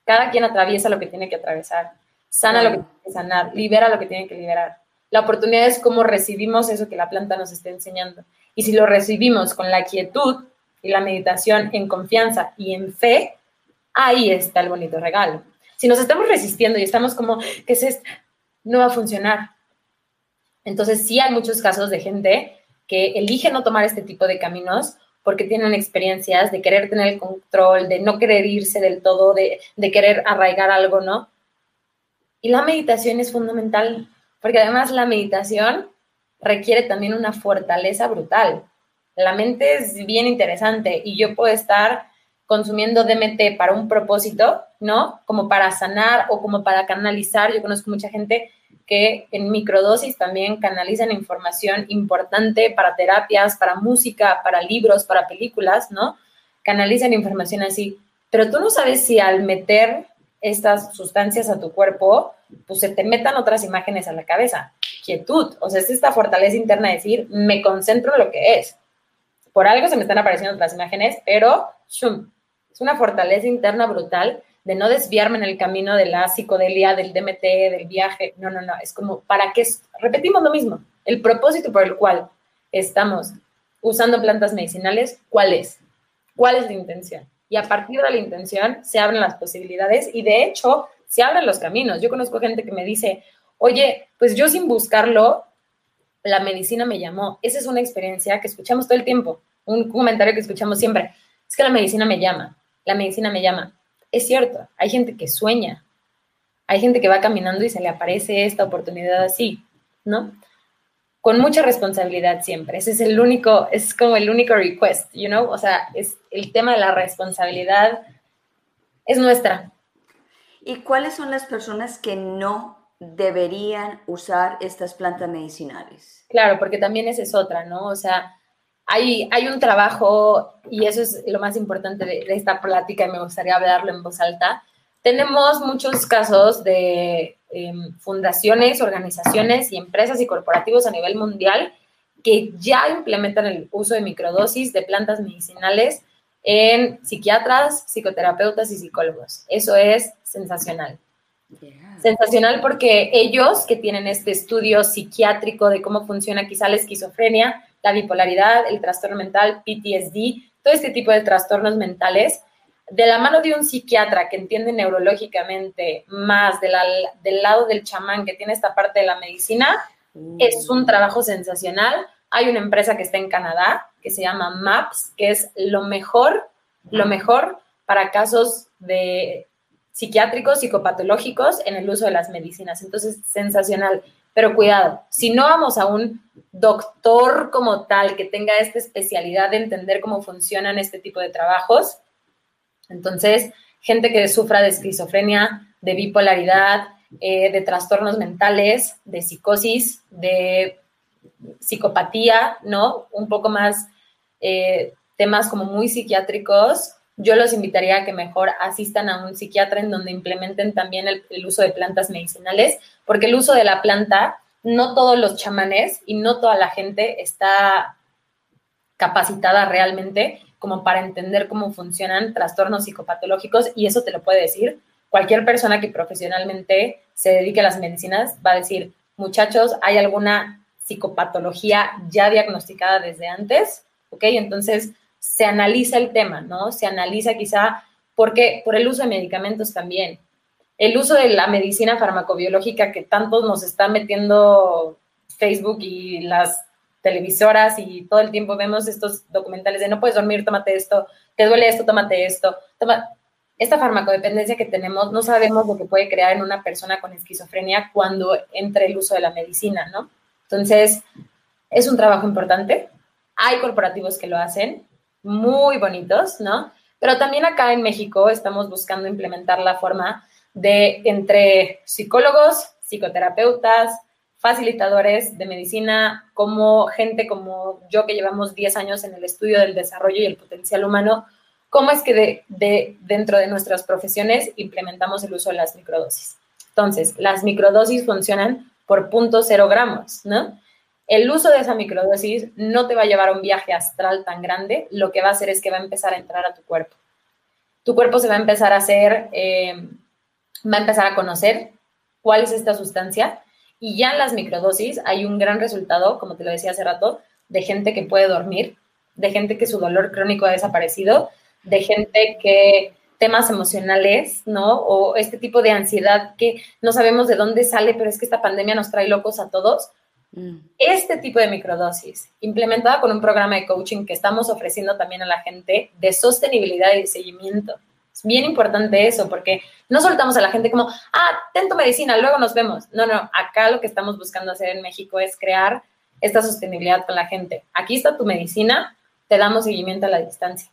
Cada quien atraviesa lo que tiene que atravesar, sana lo que tiene que sanar, libera lo que tiene que liberar. La oportunidad es cómo recibimos eso que la planta nos está enseñando. Y si lo recibimos con la quietud, y la meditación en confianza y en fe, ahí está el bonito regalo. Si nos estamos resistiendo y estamos como, ¿qué es esto? No va a funcionar. Entonces sí hay muchos casos de gente que elige no tomar este tipo de caminos porque tienen experiencias de querer tener el control, de no querer irse del todo, de, de querer arraigar algo, ¿no? Y la meditación es fundamental, porque además la meditación requiere también una fortaleza brutal. La mente es bien interesante y yo puedo estar consumiendo DMT para un propósito, ¿no? Como para sanar o como para canalizar. Yo conozco mucha gente que en microdosis también canalizan información importante para terapias, para música, para libros, para películas, ¿no? Canalizan información así. Pero tú no sabes si al meter estas sustancias a tu cuerpo, pues se te metan otras imágenes a la cabeza. Quietud, o sea, es esta fortaleza interna de decir, me concentro en lo que es. Por algo se me están apareciendo otras imágenes, pero shum, es una fortaleza interna brutal de no desviarme en el camino de la psicodelia, del DMT, del viaje. No, no, no. Es como, ¿para qué? Repetimos lo mismo. El propósito por el cual estamos usando plantas medicinales, ¿cuál es? ¿Cuál es la intención? Y a partir de la intención se abren las posibilidades y de hecho se abren los caminos. Yo conozco gente que me dice, oye, pues yo sin buscarlo la medicina me llamó. Esa es una experiencia que escuchamos todo el tiempo, un comentario que escuchamos siempre. Es que la medicina me llama, la medicina me llama. Es cierto, hay gente que sueña, hay gente que va caminando y se le aparece esta oportunidad así, ¿no? Con mucha responsabilidad siempre. Ese es el único, es como el único request, you know? O sea, es el tema de la responsabilidad es nuestra. ¿Y cuáles son las personas que no deberían usar estas plantas medicinales? Claro, porque también esa es otra, ¿no? O sea, hay, hay un trabajo, y eso es lo más importante de, esta plática, y me gustaría hablarlo en voz alta. Tenemos muchos casos de em, fundaciones, organizaciones y empresas y corporativos a nivel mundial que ya implementan el uso de microdosis de plantas medicinales en psiquiatras, psicoterapeutas y psicólogos. Eso es sensacional. Sensacional porque ellos que tienen este estudio psiquiátrico de cómo funciona quizá la esquizofrenia, la bipolaridad, el trastorno mental, PTSD, todo este tipo de trastornos mentales, de la mano de un psiquiatra que entiende neurológicamente más del lado del chamán que tiene esta parte de la medicina, mm. es un trabajo sensacional. Hay una empresa que está en Canadá que se llama MAPS, que es lo mejor, lo mejor para casos de psiquiátricos, psicopatológicos en el uso de las medicinas. Entonces, sensacional. Pero cuidado, si no vamos a un doctor como tal que tenga esta especialidad de entender cómo funcionan este tipo de trabajos, entonces, gente que sufra de esquizofrenia, de bipolaridad, eh, de trastornos mentales, de psicosis, de psicopatía, ¿no? Un poco más eh, temas como muy psiquiátricos, yo los invitaría a que mejor asistan a un psiquiatra en donde implementen también el, uso de plantas medicinales, porque el uso de la planta, no todos los chamanes y no toda la gente está capacitada realmente como para entender cómo funcionan trastornos psicopatológicos y eso te lo puede decir cualquier persona que profesionalmente se dedique a las medicinas va a decir, muchachos, hay alguna psicopatología ya diagnosticada desde antes, ¿ok? Entonces, se analiza el tema, ¿no? Se analiza quizá porque por el uso de medicamentos también. El uso de la medicina farmacobiológica que tanto nos está metiendo Facebook y las televisoras y todo el tiempo vemos estos documentales de no puedes dormir, tómate esto, te duele esto, tómate esto. Toma. Esta farmacodependencia que tenemos, no sabemos lo que puede crear en una persona con esquizofrenia cuando entre el uso de la medicina, ¿no? Entonces, es un trabajo importante. Hay corporativos que lo hacen, muy bonitos, ¿no? Pero también acá en México estamos buscando implementar la forma de entre psicólogos, psicoterapeutas, facilitadores de medicina, como gente como yo que llevamos 10 años en el estudio del desarrollo y el potencial humano, ¿cómo es que de, dentro de nuestras profesiones implementamos el uso de las microdosis? Entonces, las microdosis funcionan por 0.0 gramos, ¿no? El uso de esa microdosis no te va a llevar a un viaje astral tan grande, lo que va a hacer es que va a empezar a entrar a tu cuerpo. Tu cuerpo se va a empezar a hacer, eh, va a empezar a conocer cuál es esta sustancia y ya en las microdosis hay un gran resultado, como te lo decía hace rato, de gente que puede dormir, de gente que su dolor crónico ha desaparecido, de gente que temas emocionales, ¿no? O este tipo de ansiedad que no sabemos de dónde sale, pero es que esta pandemia nos trae locos a todos. Este tipo de microdosis, implementada con un programa de coaching que estamos ofreciendo también a la gente de sostenibilidad y de seguimiento. Es bien importante eso, porque no soltamos a la gente como, ah, ten tu medicina, luego nos vemos. No, no, acá lo que estamos buscando hacer en México es crear esta sostenibilidad con la gente. Aquí está tu medicina, te damos seguimiento a la distancia.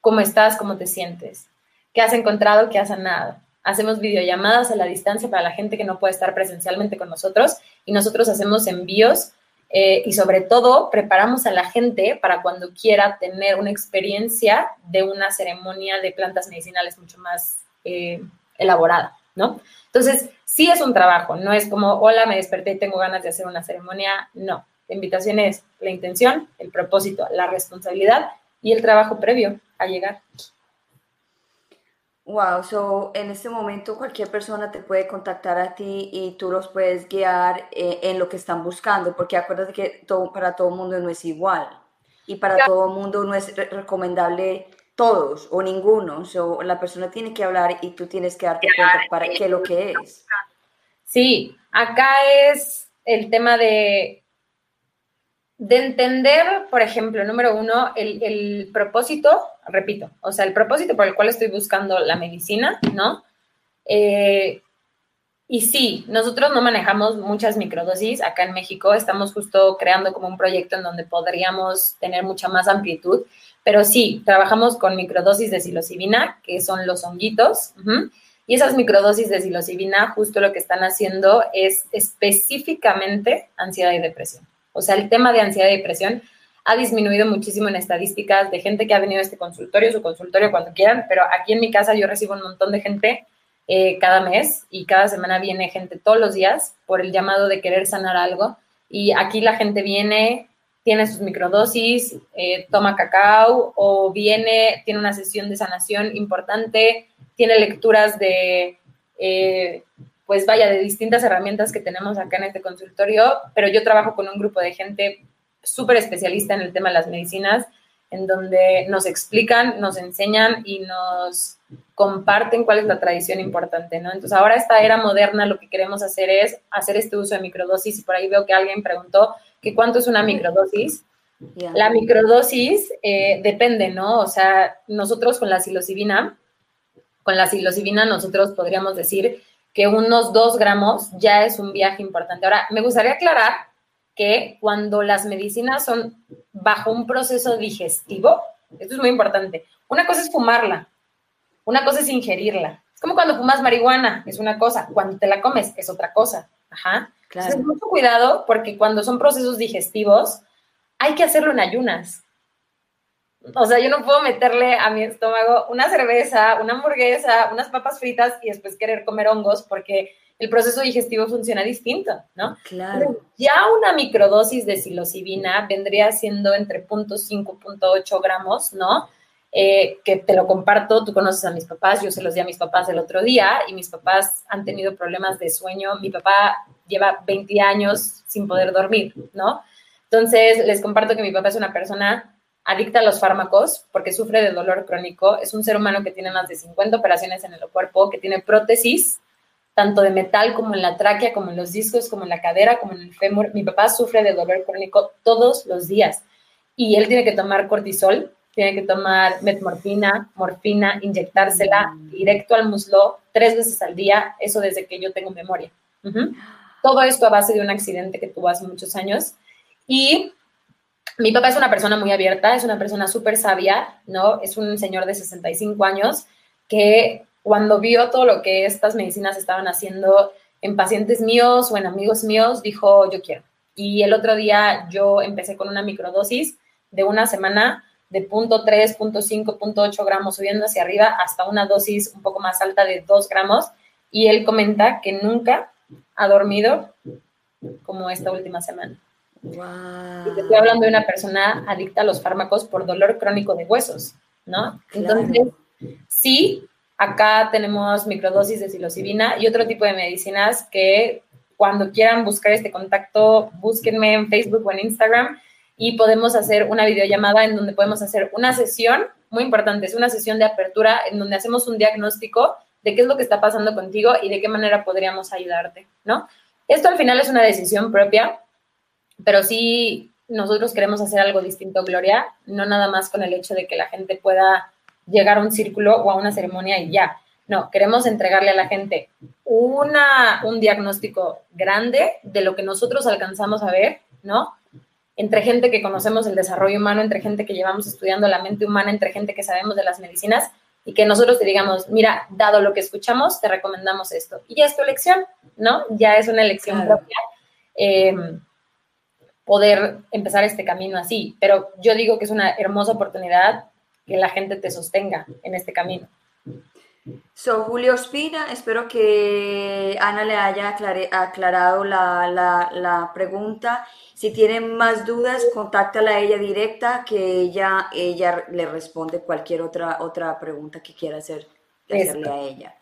¿Cómo estás? ¿Cómo te sientes? ¿Qué has encontrado? ¿Qué has sanado? Hacemos videollamadas a la distancia para la gente que no puede estar presencialmente con nosotros y nosotros hacemos envíos eh, y sobre todo preparamos a la gente para cuando quiera tener una experiencia de una ceremonia de plantas medicinales mucho más eh, elaborada, ¿no? Entonces, sí es un trabajo, no es como, hola, me desperté y tengo ganas de hacer una ceremonia, no. La invitación es la intención, el propósito, la responsabilidad y el trabajo previo a llegar. Wow, so en este momento cualquier persona te puede contactar a ti y tú los puedes guiar eh, en lo que están buscando, porque acuérdate que todo, para todo mundo no es igual y para todo mundo no es recomendable todos o ninguno. So, la persona tiene que hablar y tú tienes que darte cuenta para qué lo que es. Sí, acá es el tema de de entender, por ejemplo, número uno, el, propósito, repito, o sea, el propósito por el cual estoy buscando la medicina, ¿no? Eh, y sí, nosotros no manejamos muchas microdosis acá en México, estamos justo creando como un proyecto en donde podríamos tener mucha más amplitud, pero sí, trabajamos con microdosis de psilocibina, que son los honguitos, y esas microdosis de psilocibina justo lo que están haciendo es específicamente ansiedad y depresión. O sea, el tema de ansiedad y depresión ha disminuido muchísimo en estadísticas de gente que ha venido a este consultorio, su consultorio cuando quieran, pero aquí en mi casa yo recibo un montón de gente eh, cada mes y cada semana viene gente todos los días por el llamado de querer sanar algo. Y aquí la gente viene, tiene sus microdosis, eh, toma cacao o viene, tiene una sesión de sanación importante, tiene lecturas de eh, pues vaya, de distintas herramientas que tenemos acá en este consultorio, pero yo trabajo con un grupo de gente súper especialista en el tema de las medicinas, en donde nos explican, nos enseñan y nos comparten cuál es la tradición importante, ¿no? Entonces, ahora esta era moderna, lo que queremos hacer es hacer este uso de microdosis, y por ahí veo que alguien preguntó que cuánto es una microdosis. La microdosis eh, depende, ¿no? O sea, nosotros con la psilocibina, con la psilocibina nosotros podríamos decir que unos dos gramos ya es un viaje importante. Ahora, me gustaría aclarar que cuando las medicinas son bajo un proceso digestivo, esto es muy importante, una cosa es fumarla, una cosa es ingerirla. Es como cuando fumas marihuana, es una cosa, cuando te la comes es otra cosa. Ajá. Claro. Entonces, mucho cuidado porque cuando son procesos digestivos, hay que hacerlo en ayunas. O sea, yo no puedo meterle a mi estómago una cerveza, una hamburguesa, unas papas fritas y después querer comer hongos porque el proceso digestivo funciona distinto, ¿no? Claro. ya una microdosis de psilocibina vendría siendo entre 0.5 y 0.8 gramos, ¿no? Eh, que te lo comparto, tú conoces a mis papás, yo se los di a mis papás el otro día y mis papás han tenido problemas de sueño. Mi papá lleva 20 años sin poder dormir, ¿no? Entonces, les comparto que mi papá es una persona adicta a los fármacos porque sufre de dolor crónico. Es un ser humano que tiene más de 50 operaciones en el cuerpo, que tiene prótesis, tanto de metal como en la tráquea, como en los discos, como en la cadera, como en el fémur. Mi papá sufre de dolor crónico todos los días y él tiene que tomar cortisol, tiene que tomar metmorfina, morfina, inyectársela directo al muslo tres veces al día, eso desde que yo tengo memoria. Todo esto a base de un accidente que tuvo hace muchos años. Y mi papá es una persona muy abierta, es una persona súper sabia, ¿no? Es un señor de 65 años que cuando vio todo lo que estas medicinas estaban haciendo en pacientes míos o en amigos míos, dijo, yo quiero. Y el otro día yo empecé con una microdosis de una semana de 0.3, 0.5, 0.8 gramos subiendo hacia arriba hasta una dosis un poco más alta de 2 gramos. Y él comenta que nunca ha dormido como esta última semana. Y te estoy hablando de una persona adicta a los fármacos por dolor crónico de huesos, ¿no? Entonces, sí, acá tenemos microdosis de psilocibina y otro tipo de medicinas que cuando quieran buscar este contacto, búsquenme en Facebook o en Instagram y podemos hacer una videollamada en donde podemos hacer una sesión, muy importante, es una sesión de apertura en donde hacemos un diagnóstico de qué es lo que está pasando contigo y de qué manera podríamos ayudarte, ¿no? Esto al final es una decisión propia, pero sí nosotros queremos hacer algo distinto, Gloria, no nada más con el hecho de que la gente pueda llegar a un círculo o a una ceremonia y ya. No, queremos entregarle a la gente una, un diagnóstico grande de lo que nosotros alcanzamos a ver, ¿no? Entre gente que conocemos el desarrollo humano, entre gente que llevamos estudiando la mente humana, entre gente que sabemos de las medicinas y que nosotros te digamos, mira, dado lo que escuchamos, te recomendamos esto. Y ya es tu elección, ¿no? Ya es una elección propia. Em, poder empezar este camino así, pero yo digo que es una hermosa oportunidad que la gente te sostenga en este camino. So, Julio Espina, espero que Ana le haya aclarado la, la, pregunta. Si tienen más dudas, contáctala a ella directa, que ella, ella le responde cualquier otra, otra pregunta que quiera hacer, hacerle a ella.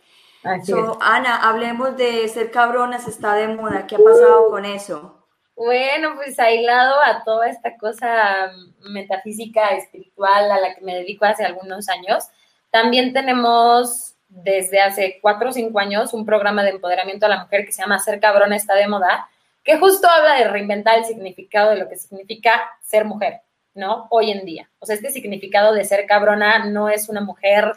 So, Ana, hablemos de ser cabronas, está de moda. ¿Qué ha pasado con eso? Bueno, pues aislado a toda esta cosa metafísica, espiritual a la que me dedico hace algunos años, también tenemos desde hace cuatro o cinco años un programa de empoderamiento a la mujer que se llama Ser cabrona está de moda, que justo habla de reinventar el significado de lo que significa ser mujer, ¿no? Hoy en día. O sea, este significado de ser cabrona no es una mujer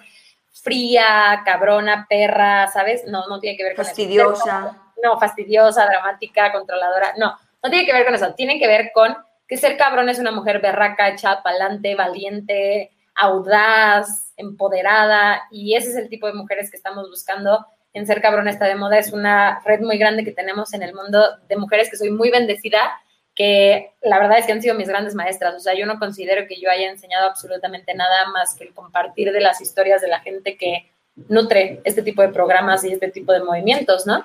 fría, cabrona, perra, ¿sabes? No, no tiene que ver con fastidiosa. No, fastidiosa, dramática, controladora, no no tiene que ver con eso, tiene que ver con que ser cabrón es una mujer berraca, echada pa'lante, valiente, audaz, empoderada, y ese es el tipo de mujeres que estamos buscando en Ser Cabrón está de moda. Es una red muy grande que tenemos en el mundo de mujeres que soy muy bendecida, que la verdad es que han sido mis grandes maestras. O sea, yo no considero que yo haya enseñado absolutamente nada más que el compartir de las historias de la gente que nutre este tipo de programas y este tipo de movimientos, ¿no?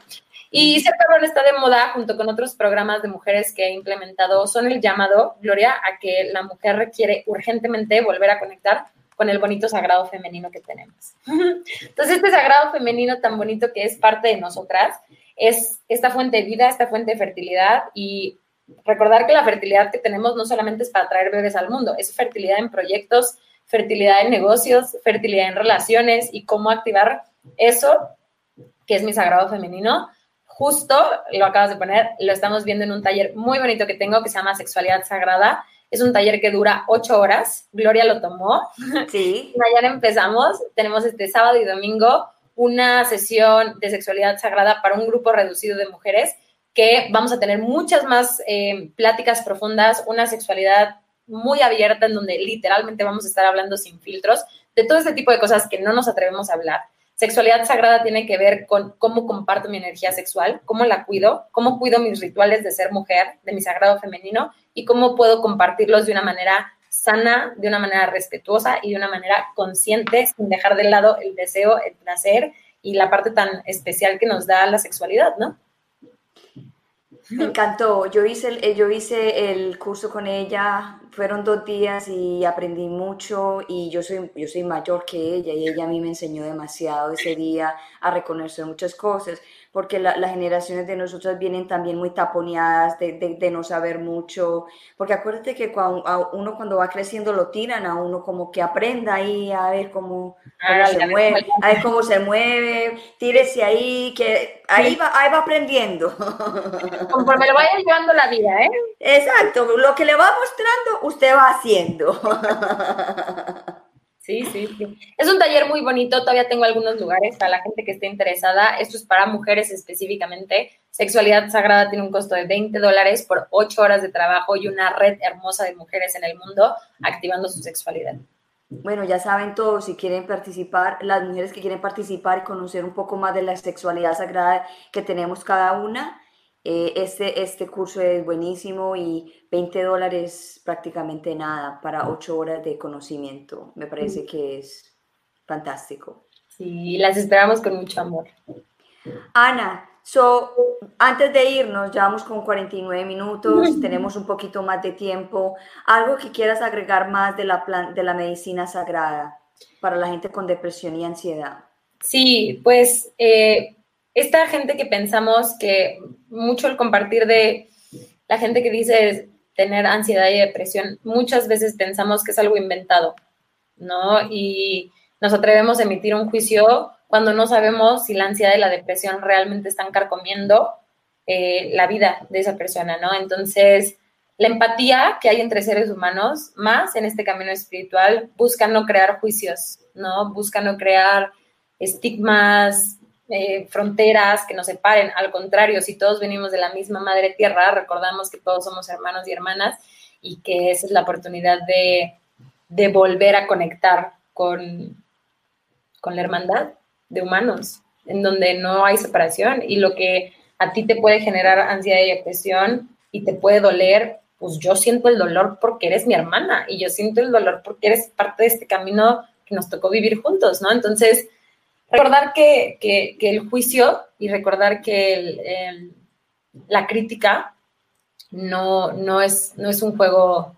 Y Ser Cabrón está de moda junto con otros programas de mujeres que he implementado. Son el llamado, Gloria, a que la mujer requiere urgentemente volver a conectar con el bonito sagrado femenino que tenemos. Entonces, este sagrado femenino tan bonito que es parte de nosotras es esta fuente de vida, esta fuente de fertilidad y recordar que la fertilidad que tenemos no solamente es para traer bebés al mundo, es fertilidad en proyectos, fertilidad en negocios, fertilidad en relaciones y cómo activar eso, que es mi sagrado femenino, justo lo acabas de poner, lo estamos viendo en un taller muy bonito que tengo que se llama Sexualidad Sagrada. Es un taller que dura ocho horas. Gloria lo tomó. Sí. Mañana empezamos. Tenemos este sábado y domingo una sesión de sexualidad sagrada para un grupo reducido de mujeres que vamos a tener muchas más eh, pláticas profundas, una sexualidad muy abierta en donde literalmente vamos a estar hablando sin filtros de todo este tipo de cosas que no nos atrevemos a hablar. Sexualidad sagrada tiene que ver con cómo comparto mi energía sexual, cómo la cuido, cómo cuido mis rituales de ser mujer, de mi sagrado femenino y cómo puedo compartirlos de una manera sana, de una manera respetuosa y de una manera consciente, sin dejar de lado el deseo, el placer y la parte tan especial que nos da la sexualidad, ¿no? Me encantó. Yo hice, el, yo hice el curso con ella, fueron dos días y aprendí mucho y yo soy, yo soy mayor que ella y ella a mí me enseñó demasiado ese día a reconocer muchas cosas porque las generaciones de nosotras vienen también muy taponeadas de, de, no saber mucho, porque acuérdate que cuando, uno cuando va creciendo lo tiran a uno como que aprenda ahí a ver cómo, cómo se mueve, a ver cómo se mueve, tírese ahí, que ahí va, ahí va aprendiendo. Conforme lo vaya llevando la vida, ¿eh? Exacto, lo que le va mostrando, usted va haciendo. Sí, sí, sí. Es un taller muy bonito, todavía tengo algunos lugares para la gente que esté interesada. Esto es para mujeres específicamente. Sexualidad Sagrada tiene un costo de 20 dólares por 8 horas de trabajo y una red hermosa de mujeres en el mundo activando su sexualidad. Bueno, ya saben todos, si quieren participar, las mujeres que quieren participar y conocer un poco más de la sexualidad sagrada que tenemos cada una, Eh, este, este curso es buenísimo y 20 dólares prácticamente nada para 8 horas de conocimiento. Me parece que es fantástico. Sí, las esperamos con mucho amor. Ana, so, antes de irnos, ya vamos con 49 minutos, tenemos un poquito más de tiempo. ¿Algo que quieras agregar más de la, de la medicina sagrada para la gente con depresión y ansiedad? Sí, pues eh, esta gente que pensamos que mucho el compartir de la gente que dice tener ansiedad y depresión, muchas veces pensamos que es algo inventado, ¿no? Y nos atrevemos a emitir un juicio cuando no sabemos si la ansiedad y la depresión realmente están carcomiendo eh, la vida de esa persona, ¿no? Entonces, la empatía que hay entre seres humanos, más en este camino espiritual, busca no crear juicios, ¿no? Busca no crear estigmas, eh, fronteras que nos separen. Al contrario, si todos venimos de la misma madre tierra, recordamos que todos somos hermanos y hermanas y que esa es la oportunidad de, volver a conectar con, con la hermandad de humanos, en donde no hay separación y lo que a ti te puede generar ansiedad y depresión y te puede doler, pues yo siento el dolor porque eres mi hermana y yo siento el dolor porque eres parte de este camino que nos tocó vivir juntos, ¿no? Entonces, recordar que, el juicio y recordar que la crítica no, no, es, no es un juego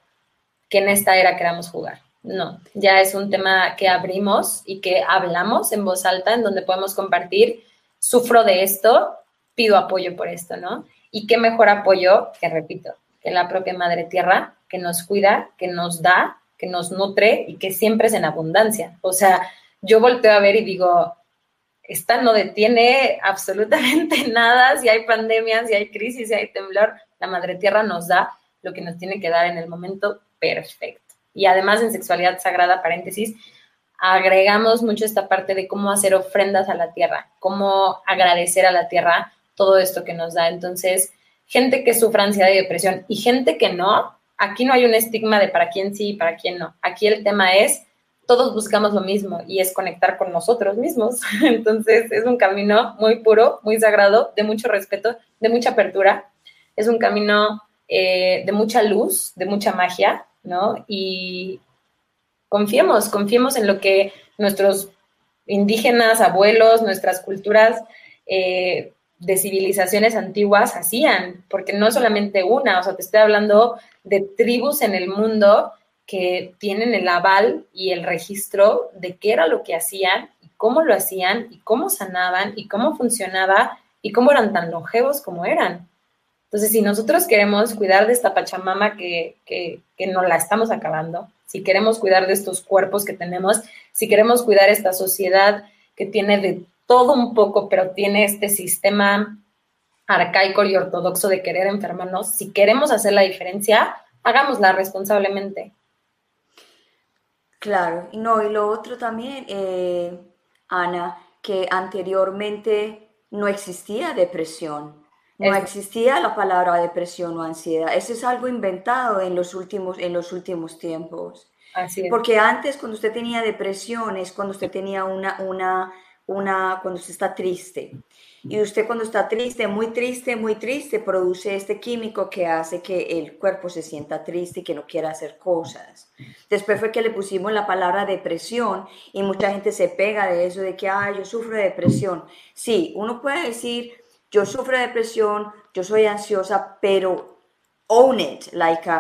que en esta era queramos jugar. No, ya es un tema que abrimos y que hablamos en voz alta, en donde podemos compartir, sufro de esto, pido apoyo por esto, ¿no? Y qué mejor apoyo que, repito, que la propia Madre Tierra, que nos cuida, que nos da, que nos nutre y que siempre es en abundancia. O sea, yo volteo a ver y digo, esta no detiene absolutamente nada, si hay pandemias, si hay crisis, si hay temblor, la Madre Tierra nos da lo que nos tiene que dar en el momento perfecto. Y además en sexualidad sagrada, paréntesis, agregamos mucho esta parte de cómo hacer ofrendas a la tierra, cómo agradecer a la tierra todo esto que nos da. Entonces, gente que sufra ansiedad y depresión y gente que no, aquí no hay un estigma de para quién sí y para quién no. Aquí el tema es todos buscamos lo mismo y es conectar con nosotros mismos. Entonces es un camino muy puro, muy sagrado, de mucho respeto, de mucha apertura. Es un camino eh, de mucha luz, de mucha magia, ¿no? Y confiemos, confiemos en lo que nuestros indígenas, abuelos, nuestras culturas eh, de civilizaciones antiguas hacían, porque no solamente una, o sea, te estoy hablando de tribus en el mundo que tienen el aval y el registro de qué era lo que hacían y cómo lo hacían y cómo sanaban y cómo funcionaba y cómo eran tan longevos como eran. Entonces, si nosotros queremos cuidar de esta Pachamama que, que, que nos la estamos acabando, si queremos cuidar de estos cuerpos que tenemos, si queremos cuidar esta sociedad que tiene de todo un poco, pero tiene este sistema arcaico y ortodoxo de querer enfermarnos, si queremos hacer la diferencia, hagámosla responsablemente. Claro, y no, y lo otro también, eh, Ana, que anteriormente no existía depresión, no existía la palabra depresión o ansiedad. Eso es algo inventado en los últimos, en los últimos tiempos. Así Porque antes, cuando usted tenía depresión, es cuando usted tenía una, una, una, cuando usted está triste. Y usted cuando está triste, muy triste, muy triste, produce este químico que hace que el cuerpo se sienta triste y que no quiera hacer cosas. Después fue que le pusimos la palabra depresión y mucha gente se pega de eso, de que, ah, yo sufro de depresión. Sí, uno puede decir, yo sufro de depresión, yo soy ansiosa, pero own it, like,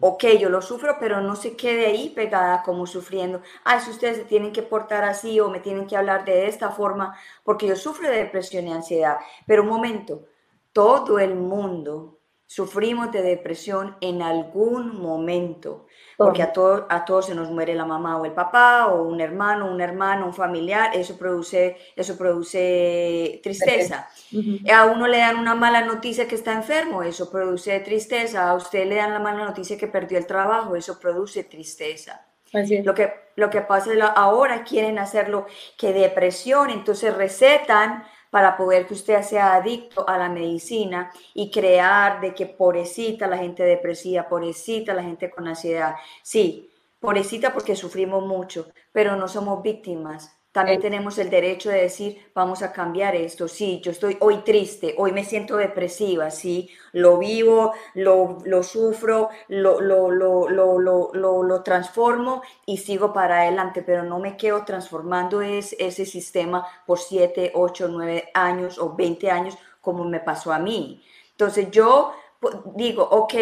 ok, yo lo sufro, pero no se quede ahí pegada como sufriendo. Ah, si ustedes se tienen que portar así o me tienen que hablar de esta forma, porque yo sufro de depresión y ansiedad. Pero un momento, todo el mundo sufrimos de depresión en algún momento porque a, todo, a todos se nos muere la mamá o el papá, o un hermano, un hermano, un familiar, eso produce, eso produce tristeza. A uno le dan una mala noticia que está enfermo, eso produce tristeza. A usted le dan la mala noticia que perdió el trabajo, eso produce tristeza. Lo que, lo que pasa es que ahora quieren hacerlo que depresión, entonces recetan para poder que usted sea adicto a la medicina y crear de que pobrecita la gente depresiva, pobrecita la gente con ansiedad. Sí, pobrecita porque sufrimos mucho, pero no somos víctimas, También tenemos el derecho de decir, vamos a cambiar esto. Sí, yo estoy hoy triste, hoy me siento depresiva, sí, lo vivo, lo, lo sufro, lo, lo, lo, lo, lo transformo y sigo para adelante, pero no me quedo transformando es, ese sistema por 7, 8, 9 años o 20 años como me pasó a mí. Entonces yo digo, ok,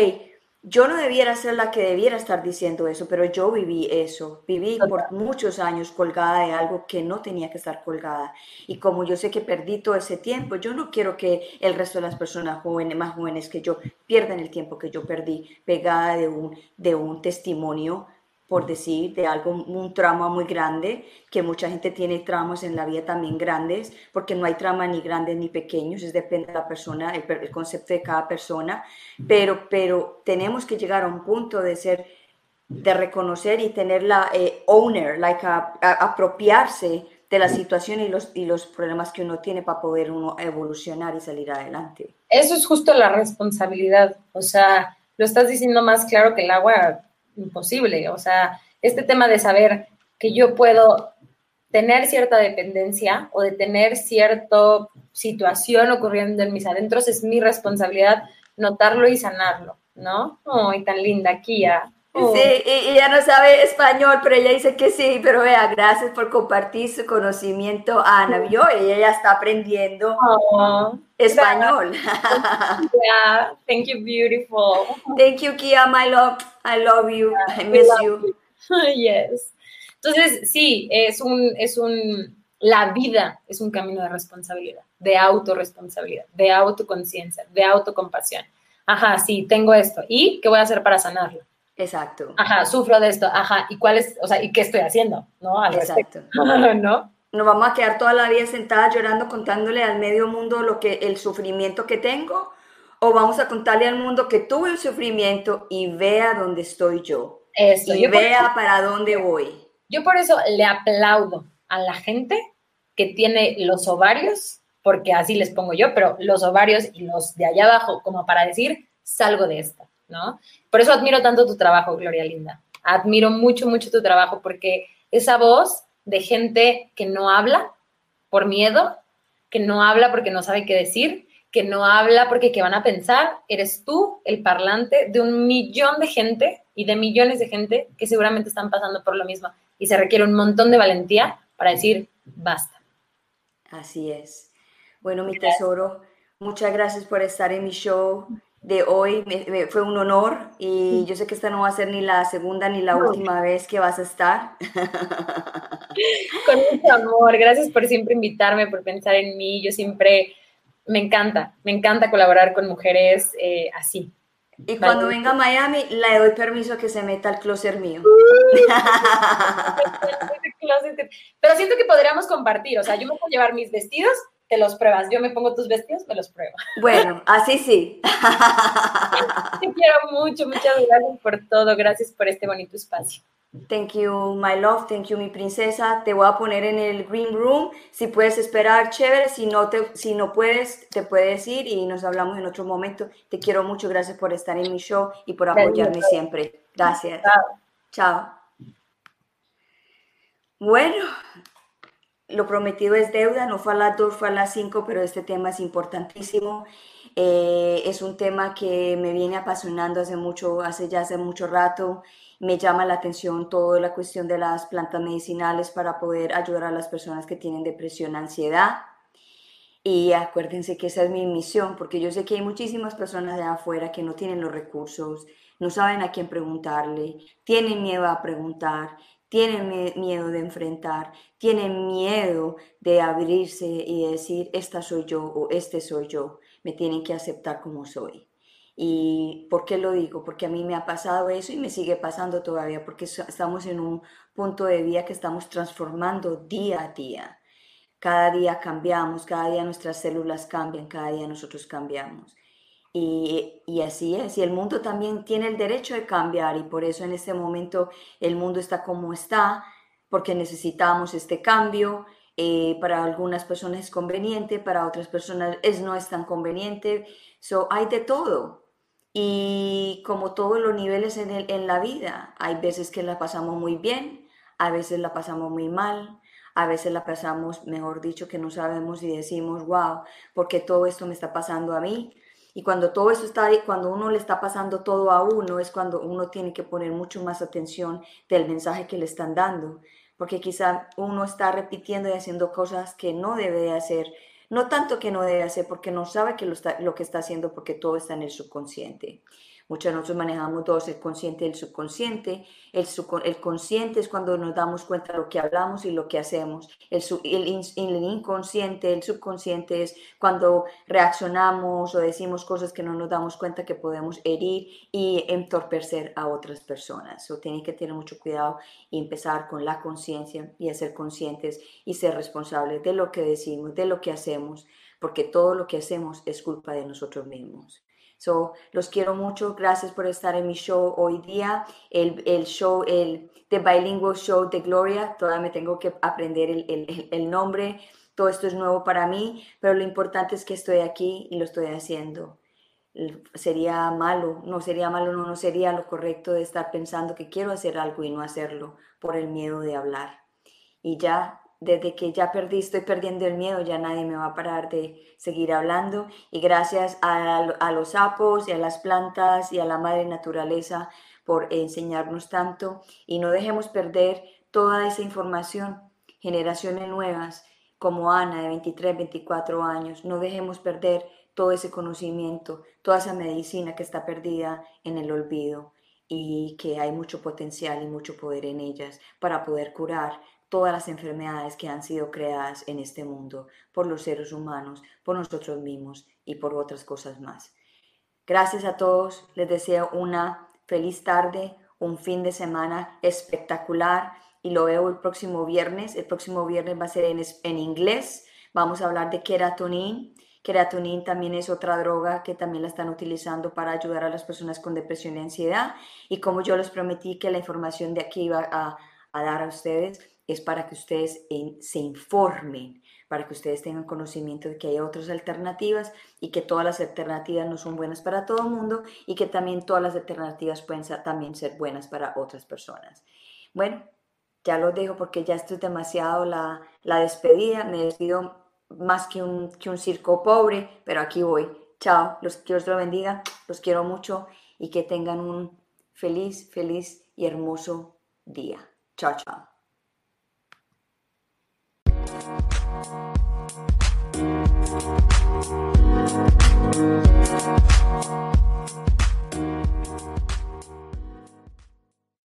yo no debiera ser la que debiera estar diciendo eso, pero yo viví eso, viví por muchos años colgada de algo que no tenía que estar colgada. Y como yo sé que perdí todo ese tiempo, yo no quiero que el resto de las personas jóvenes, más jóvenes que yo, pierdan el tiempo que yo perdí pegada de un, de un testimonio por decir, de algo, un trauma muy grande, que mucha gente tiene traumas en la vida también grandes, porque no hay trauma ni grandes ni pequeños, es depende de la persona, el, concepto de cada persona, pero, pero tenemos que llegar a un punto de ser, de reconocer y tener la eh, owner, like apropiarse de la situación y los, y los problemas que uno tiene para poder uno evolucionar y salir adelante. Eso es justo la responsabilidad, o sea, lo estás diciendo más claro que el agua imposible. O sea, este tema de saber que yo puedo tener cierta dependencia o de tener cierta situación ocurriendo en mis adentros es mi responsabilidad notarlo y sanarlo, ¿no? Ay, tan linda, Kia. Sí, ella no sabe español, pero ella dice que sí, pero vea, gracias por compartir su conocimiento, Ana. Yo, ella ya está aprendiendo español. Yeah, thank you, beautiful. Thank you, Kia, my love. I love you. I miss you. Yes. Entonces, sí, es un, es un, la vida es un camino de responsabilidad, de autorresponsabilidad, de autoconciencia, de autocompasión. Ajá, sí, tengo esto. ¿Y qué voy a hacer para sanarlo? Exacto. Ajá, sufro de esto. Ajá, ¿y cuál es, o sea, y qué estoy haciendo? ¿No? Exacto. ¿No? Nos vamos a quedar toda la vida sentada llorando, contándole al medio mundo lo que, el sufrimiento que tengo, o vamos a contarle al mundo que tuve el sufrimiento y vea dónde estoy yo. Eso, y vea para dónde voy. Yo por eso le aplaudo a la gente que tiene los ovarios, porque así les pongo yo, pero los ovarios y los de allá abajo, como para decir, salgo de esta, ¿no? Por eso admiro tanto tu trabajo, Gloria Linda. Admiro mucho, mucho tu trabajo, porque esa voz de gente que no habla por miedo, que no habla porque no sabe qué decir, que no habla porque qué van a pensar, eres tú el parlante de un millón de gente y de millones de gente que seguramente están pasando por lo mismo y se requiere un montón de valentía para decir basta. Así es. Bueno, mi tesoro, muchas gracias por estar en mi show de hoy. Me, fue un honor y yo sé que esta no va a ser ni la segunda ni la última vez que vas a estar. Con mucho amor. Gracias por siempre invitarme, por pensar en mí. Yo siempre me encanta, me encanta colaborar con mujeres eh, así. Y cuando venga a Miami, le doy permiso que se meta al closet mío. Pero siento que podríamos compartir, o sea, yo me puedo llevar mis vestidos, te los pruebas, yo me pongo tus vestidos, me los pruebo. Bueno, así sí. Te quiero mucho, muchas gracias por todo, gracias por este bonito espacio. Thank you, my love. Thank you, mi princesa. Te voy a poner en el green room. Si puedes esperar, chévere. Si no, te, si no puedes, te puedes ir y nos hablamos en otro momento. Te quiero mucho. Gracias por estar en mi show y por apoyarme siempre. Gracias. Chao. Bueno, lo prometido es deuda. No fue a las dos, fue a las cinco, pero este tema es importantísimo. Eh, es un tema que me viene apasionando hace mucho, hace ya hace mucho rato me llama la atención toda la cuestión de las plantas medicinales para poder ayudar a las personas que tienen depresión, ansiedad. Y acuérdense que esa es mi misión, porque yo sé que hay muchísimas personas de afuera que no tienen los recursos, no saben a quién preguntarle, tienen miedo a preguntar, tienen miedo de enfrentar, tienen miedo de abrirse y decir, esta soy yo o este soy yo, me tienen que aceptar como soy. ¿Y por qué lo digo? Porque a mí me ha pasado eso y me sigue pasando todavía, porque estamos en un punto de vida que estamos transformando día a día. Cada día cambiamos, cada día nuestras células cambian, cada día nosotros cambiamos. Y, así es, y el mundo también tiene el derecho de cambiar y por eso en este momento el mundo está como está, porque necesitamos este cambio. Eh, para algunas personas es conveniente, para otras personas es, no es tan conveniente. So, hay de todo. Y como todos los niveles en, la vida, hay veces que la pasamos muy bien, a veces la pasamos muy mal, a veces la pasamos, mejor dicho, que no sabemos y decimos, wow, porque todo esto me está pasando a mí. Y cuando todo eso está, cuando uno le está pasando todo a uno, es cuando uno tiene que poner mucho más atención del mensaje que le están dando, porque quizá uno está repitiendo y haciendo cosas que no debe de hacer, no tanto que no debe hacer, porque no sabe que lo, está, lo que está haciendo, porque todo está en el subconsciente. Muchos de nosotros manejamos dos, el consciente y el subconsciente. El, el, consciente es cuando nos damos cuenta de lo que hablamos y lo que hacemos. El, el, el, inconsciente, el subconsciente es cuando reaccionamos o decimos cosas que no nos damos cuenta que podemos herir y entorpecer a otras personas. O tienen que tener mucho cuidado y empezar con la conciencia y ser conscientes y ser responsables de lo que decimos, de lo que hacemos, porque todo lo que hacemos es culpa de nosotros mismos. So, los quiero mucho. Gracias por estar en mi show hoy día. El, el show, el The Bilingual Show de Gloria. Todavía me tengo que aprender el, el, el, nombre. Todo esto es nuevo para mí, pero lo importante es que estoy aquí y lo estoy haciendo. Sería malo, no sería malo, no, no sería lo correcto de estar pensando que quiero hacer algo y no hacerlo por el miedo de hablar. Y ya desde que ya perdí, estoy perdiendo el miedo, ya nadie me va a parar de seguir hablando. Y gracias a, los sapos y a las plantas y a la madre naturaleza por enseñarnos tanto. Y no dejemos perder toda esa información. Generaciones nuevas como Ana de 23, 24 años, no dejemos perder todo ese conocimiento, toda esa medicina que está perdida en el olvido y que hay mucho potencial y mucho poder en ellas para poder curar todas las enfermedades que han sido creadas en este mundo por los seres humanos, por nosotros mismos y por otras cosas más. Gracias a todos, les deseo una feliz tarde, un fin de semana espectacular y lo veo el próximo viernes. El próximo viernes va a ser en, en inglés. Vamos a hablar de keratonin. Keratonin también es otra droga que también la están utilizando para ayudar a las personas con depresión y ansiedad. Y como yo les prometí que la información de aquí iba a, a dar a ustedes, es para que ustedes se informen, para que ustedes tengan conocimiento de que hay otras alternativas y que todas las alternativas no son buenas para todo el mundo y que también todas las alternativas pueden también ser buenas para otras personas. Bueno, ya lo dejo porque ya estoy demasiado la, la despedida, me despido más que un, que un circo pobre, pero aquí voy. Chao, los, Dios los bendiga, los quiero mucho y que tengan un feliz, feliz y hermoso día. Chao, chao. Thank you.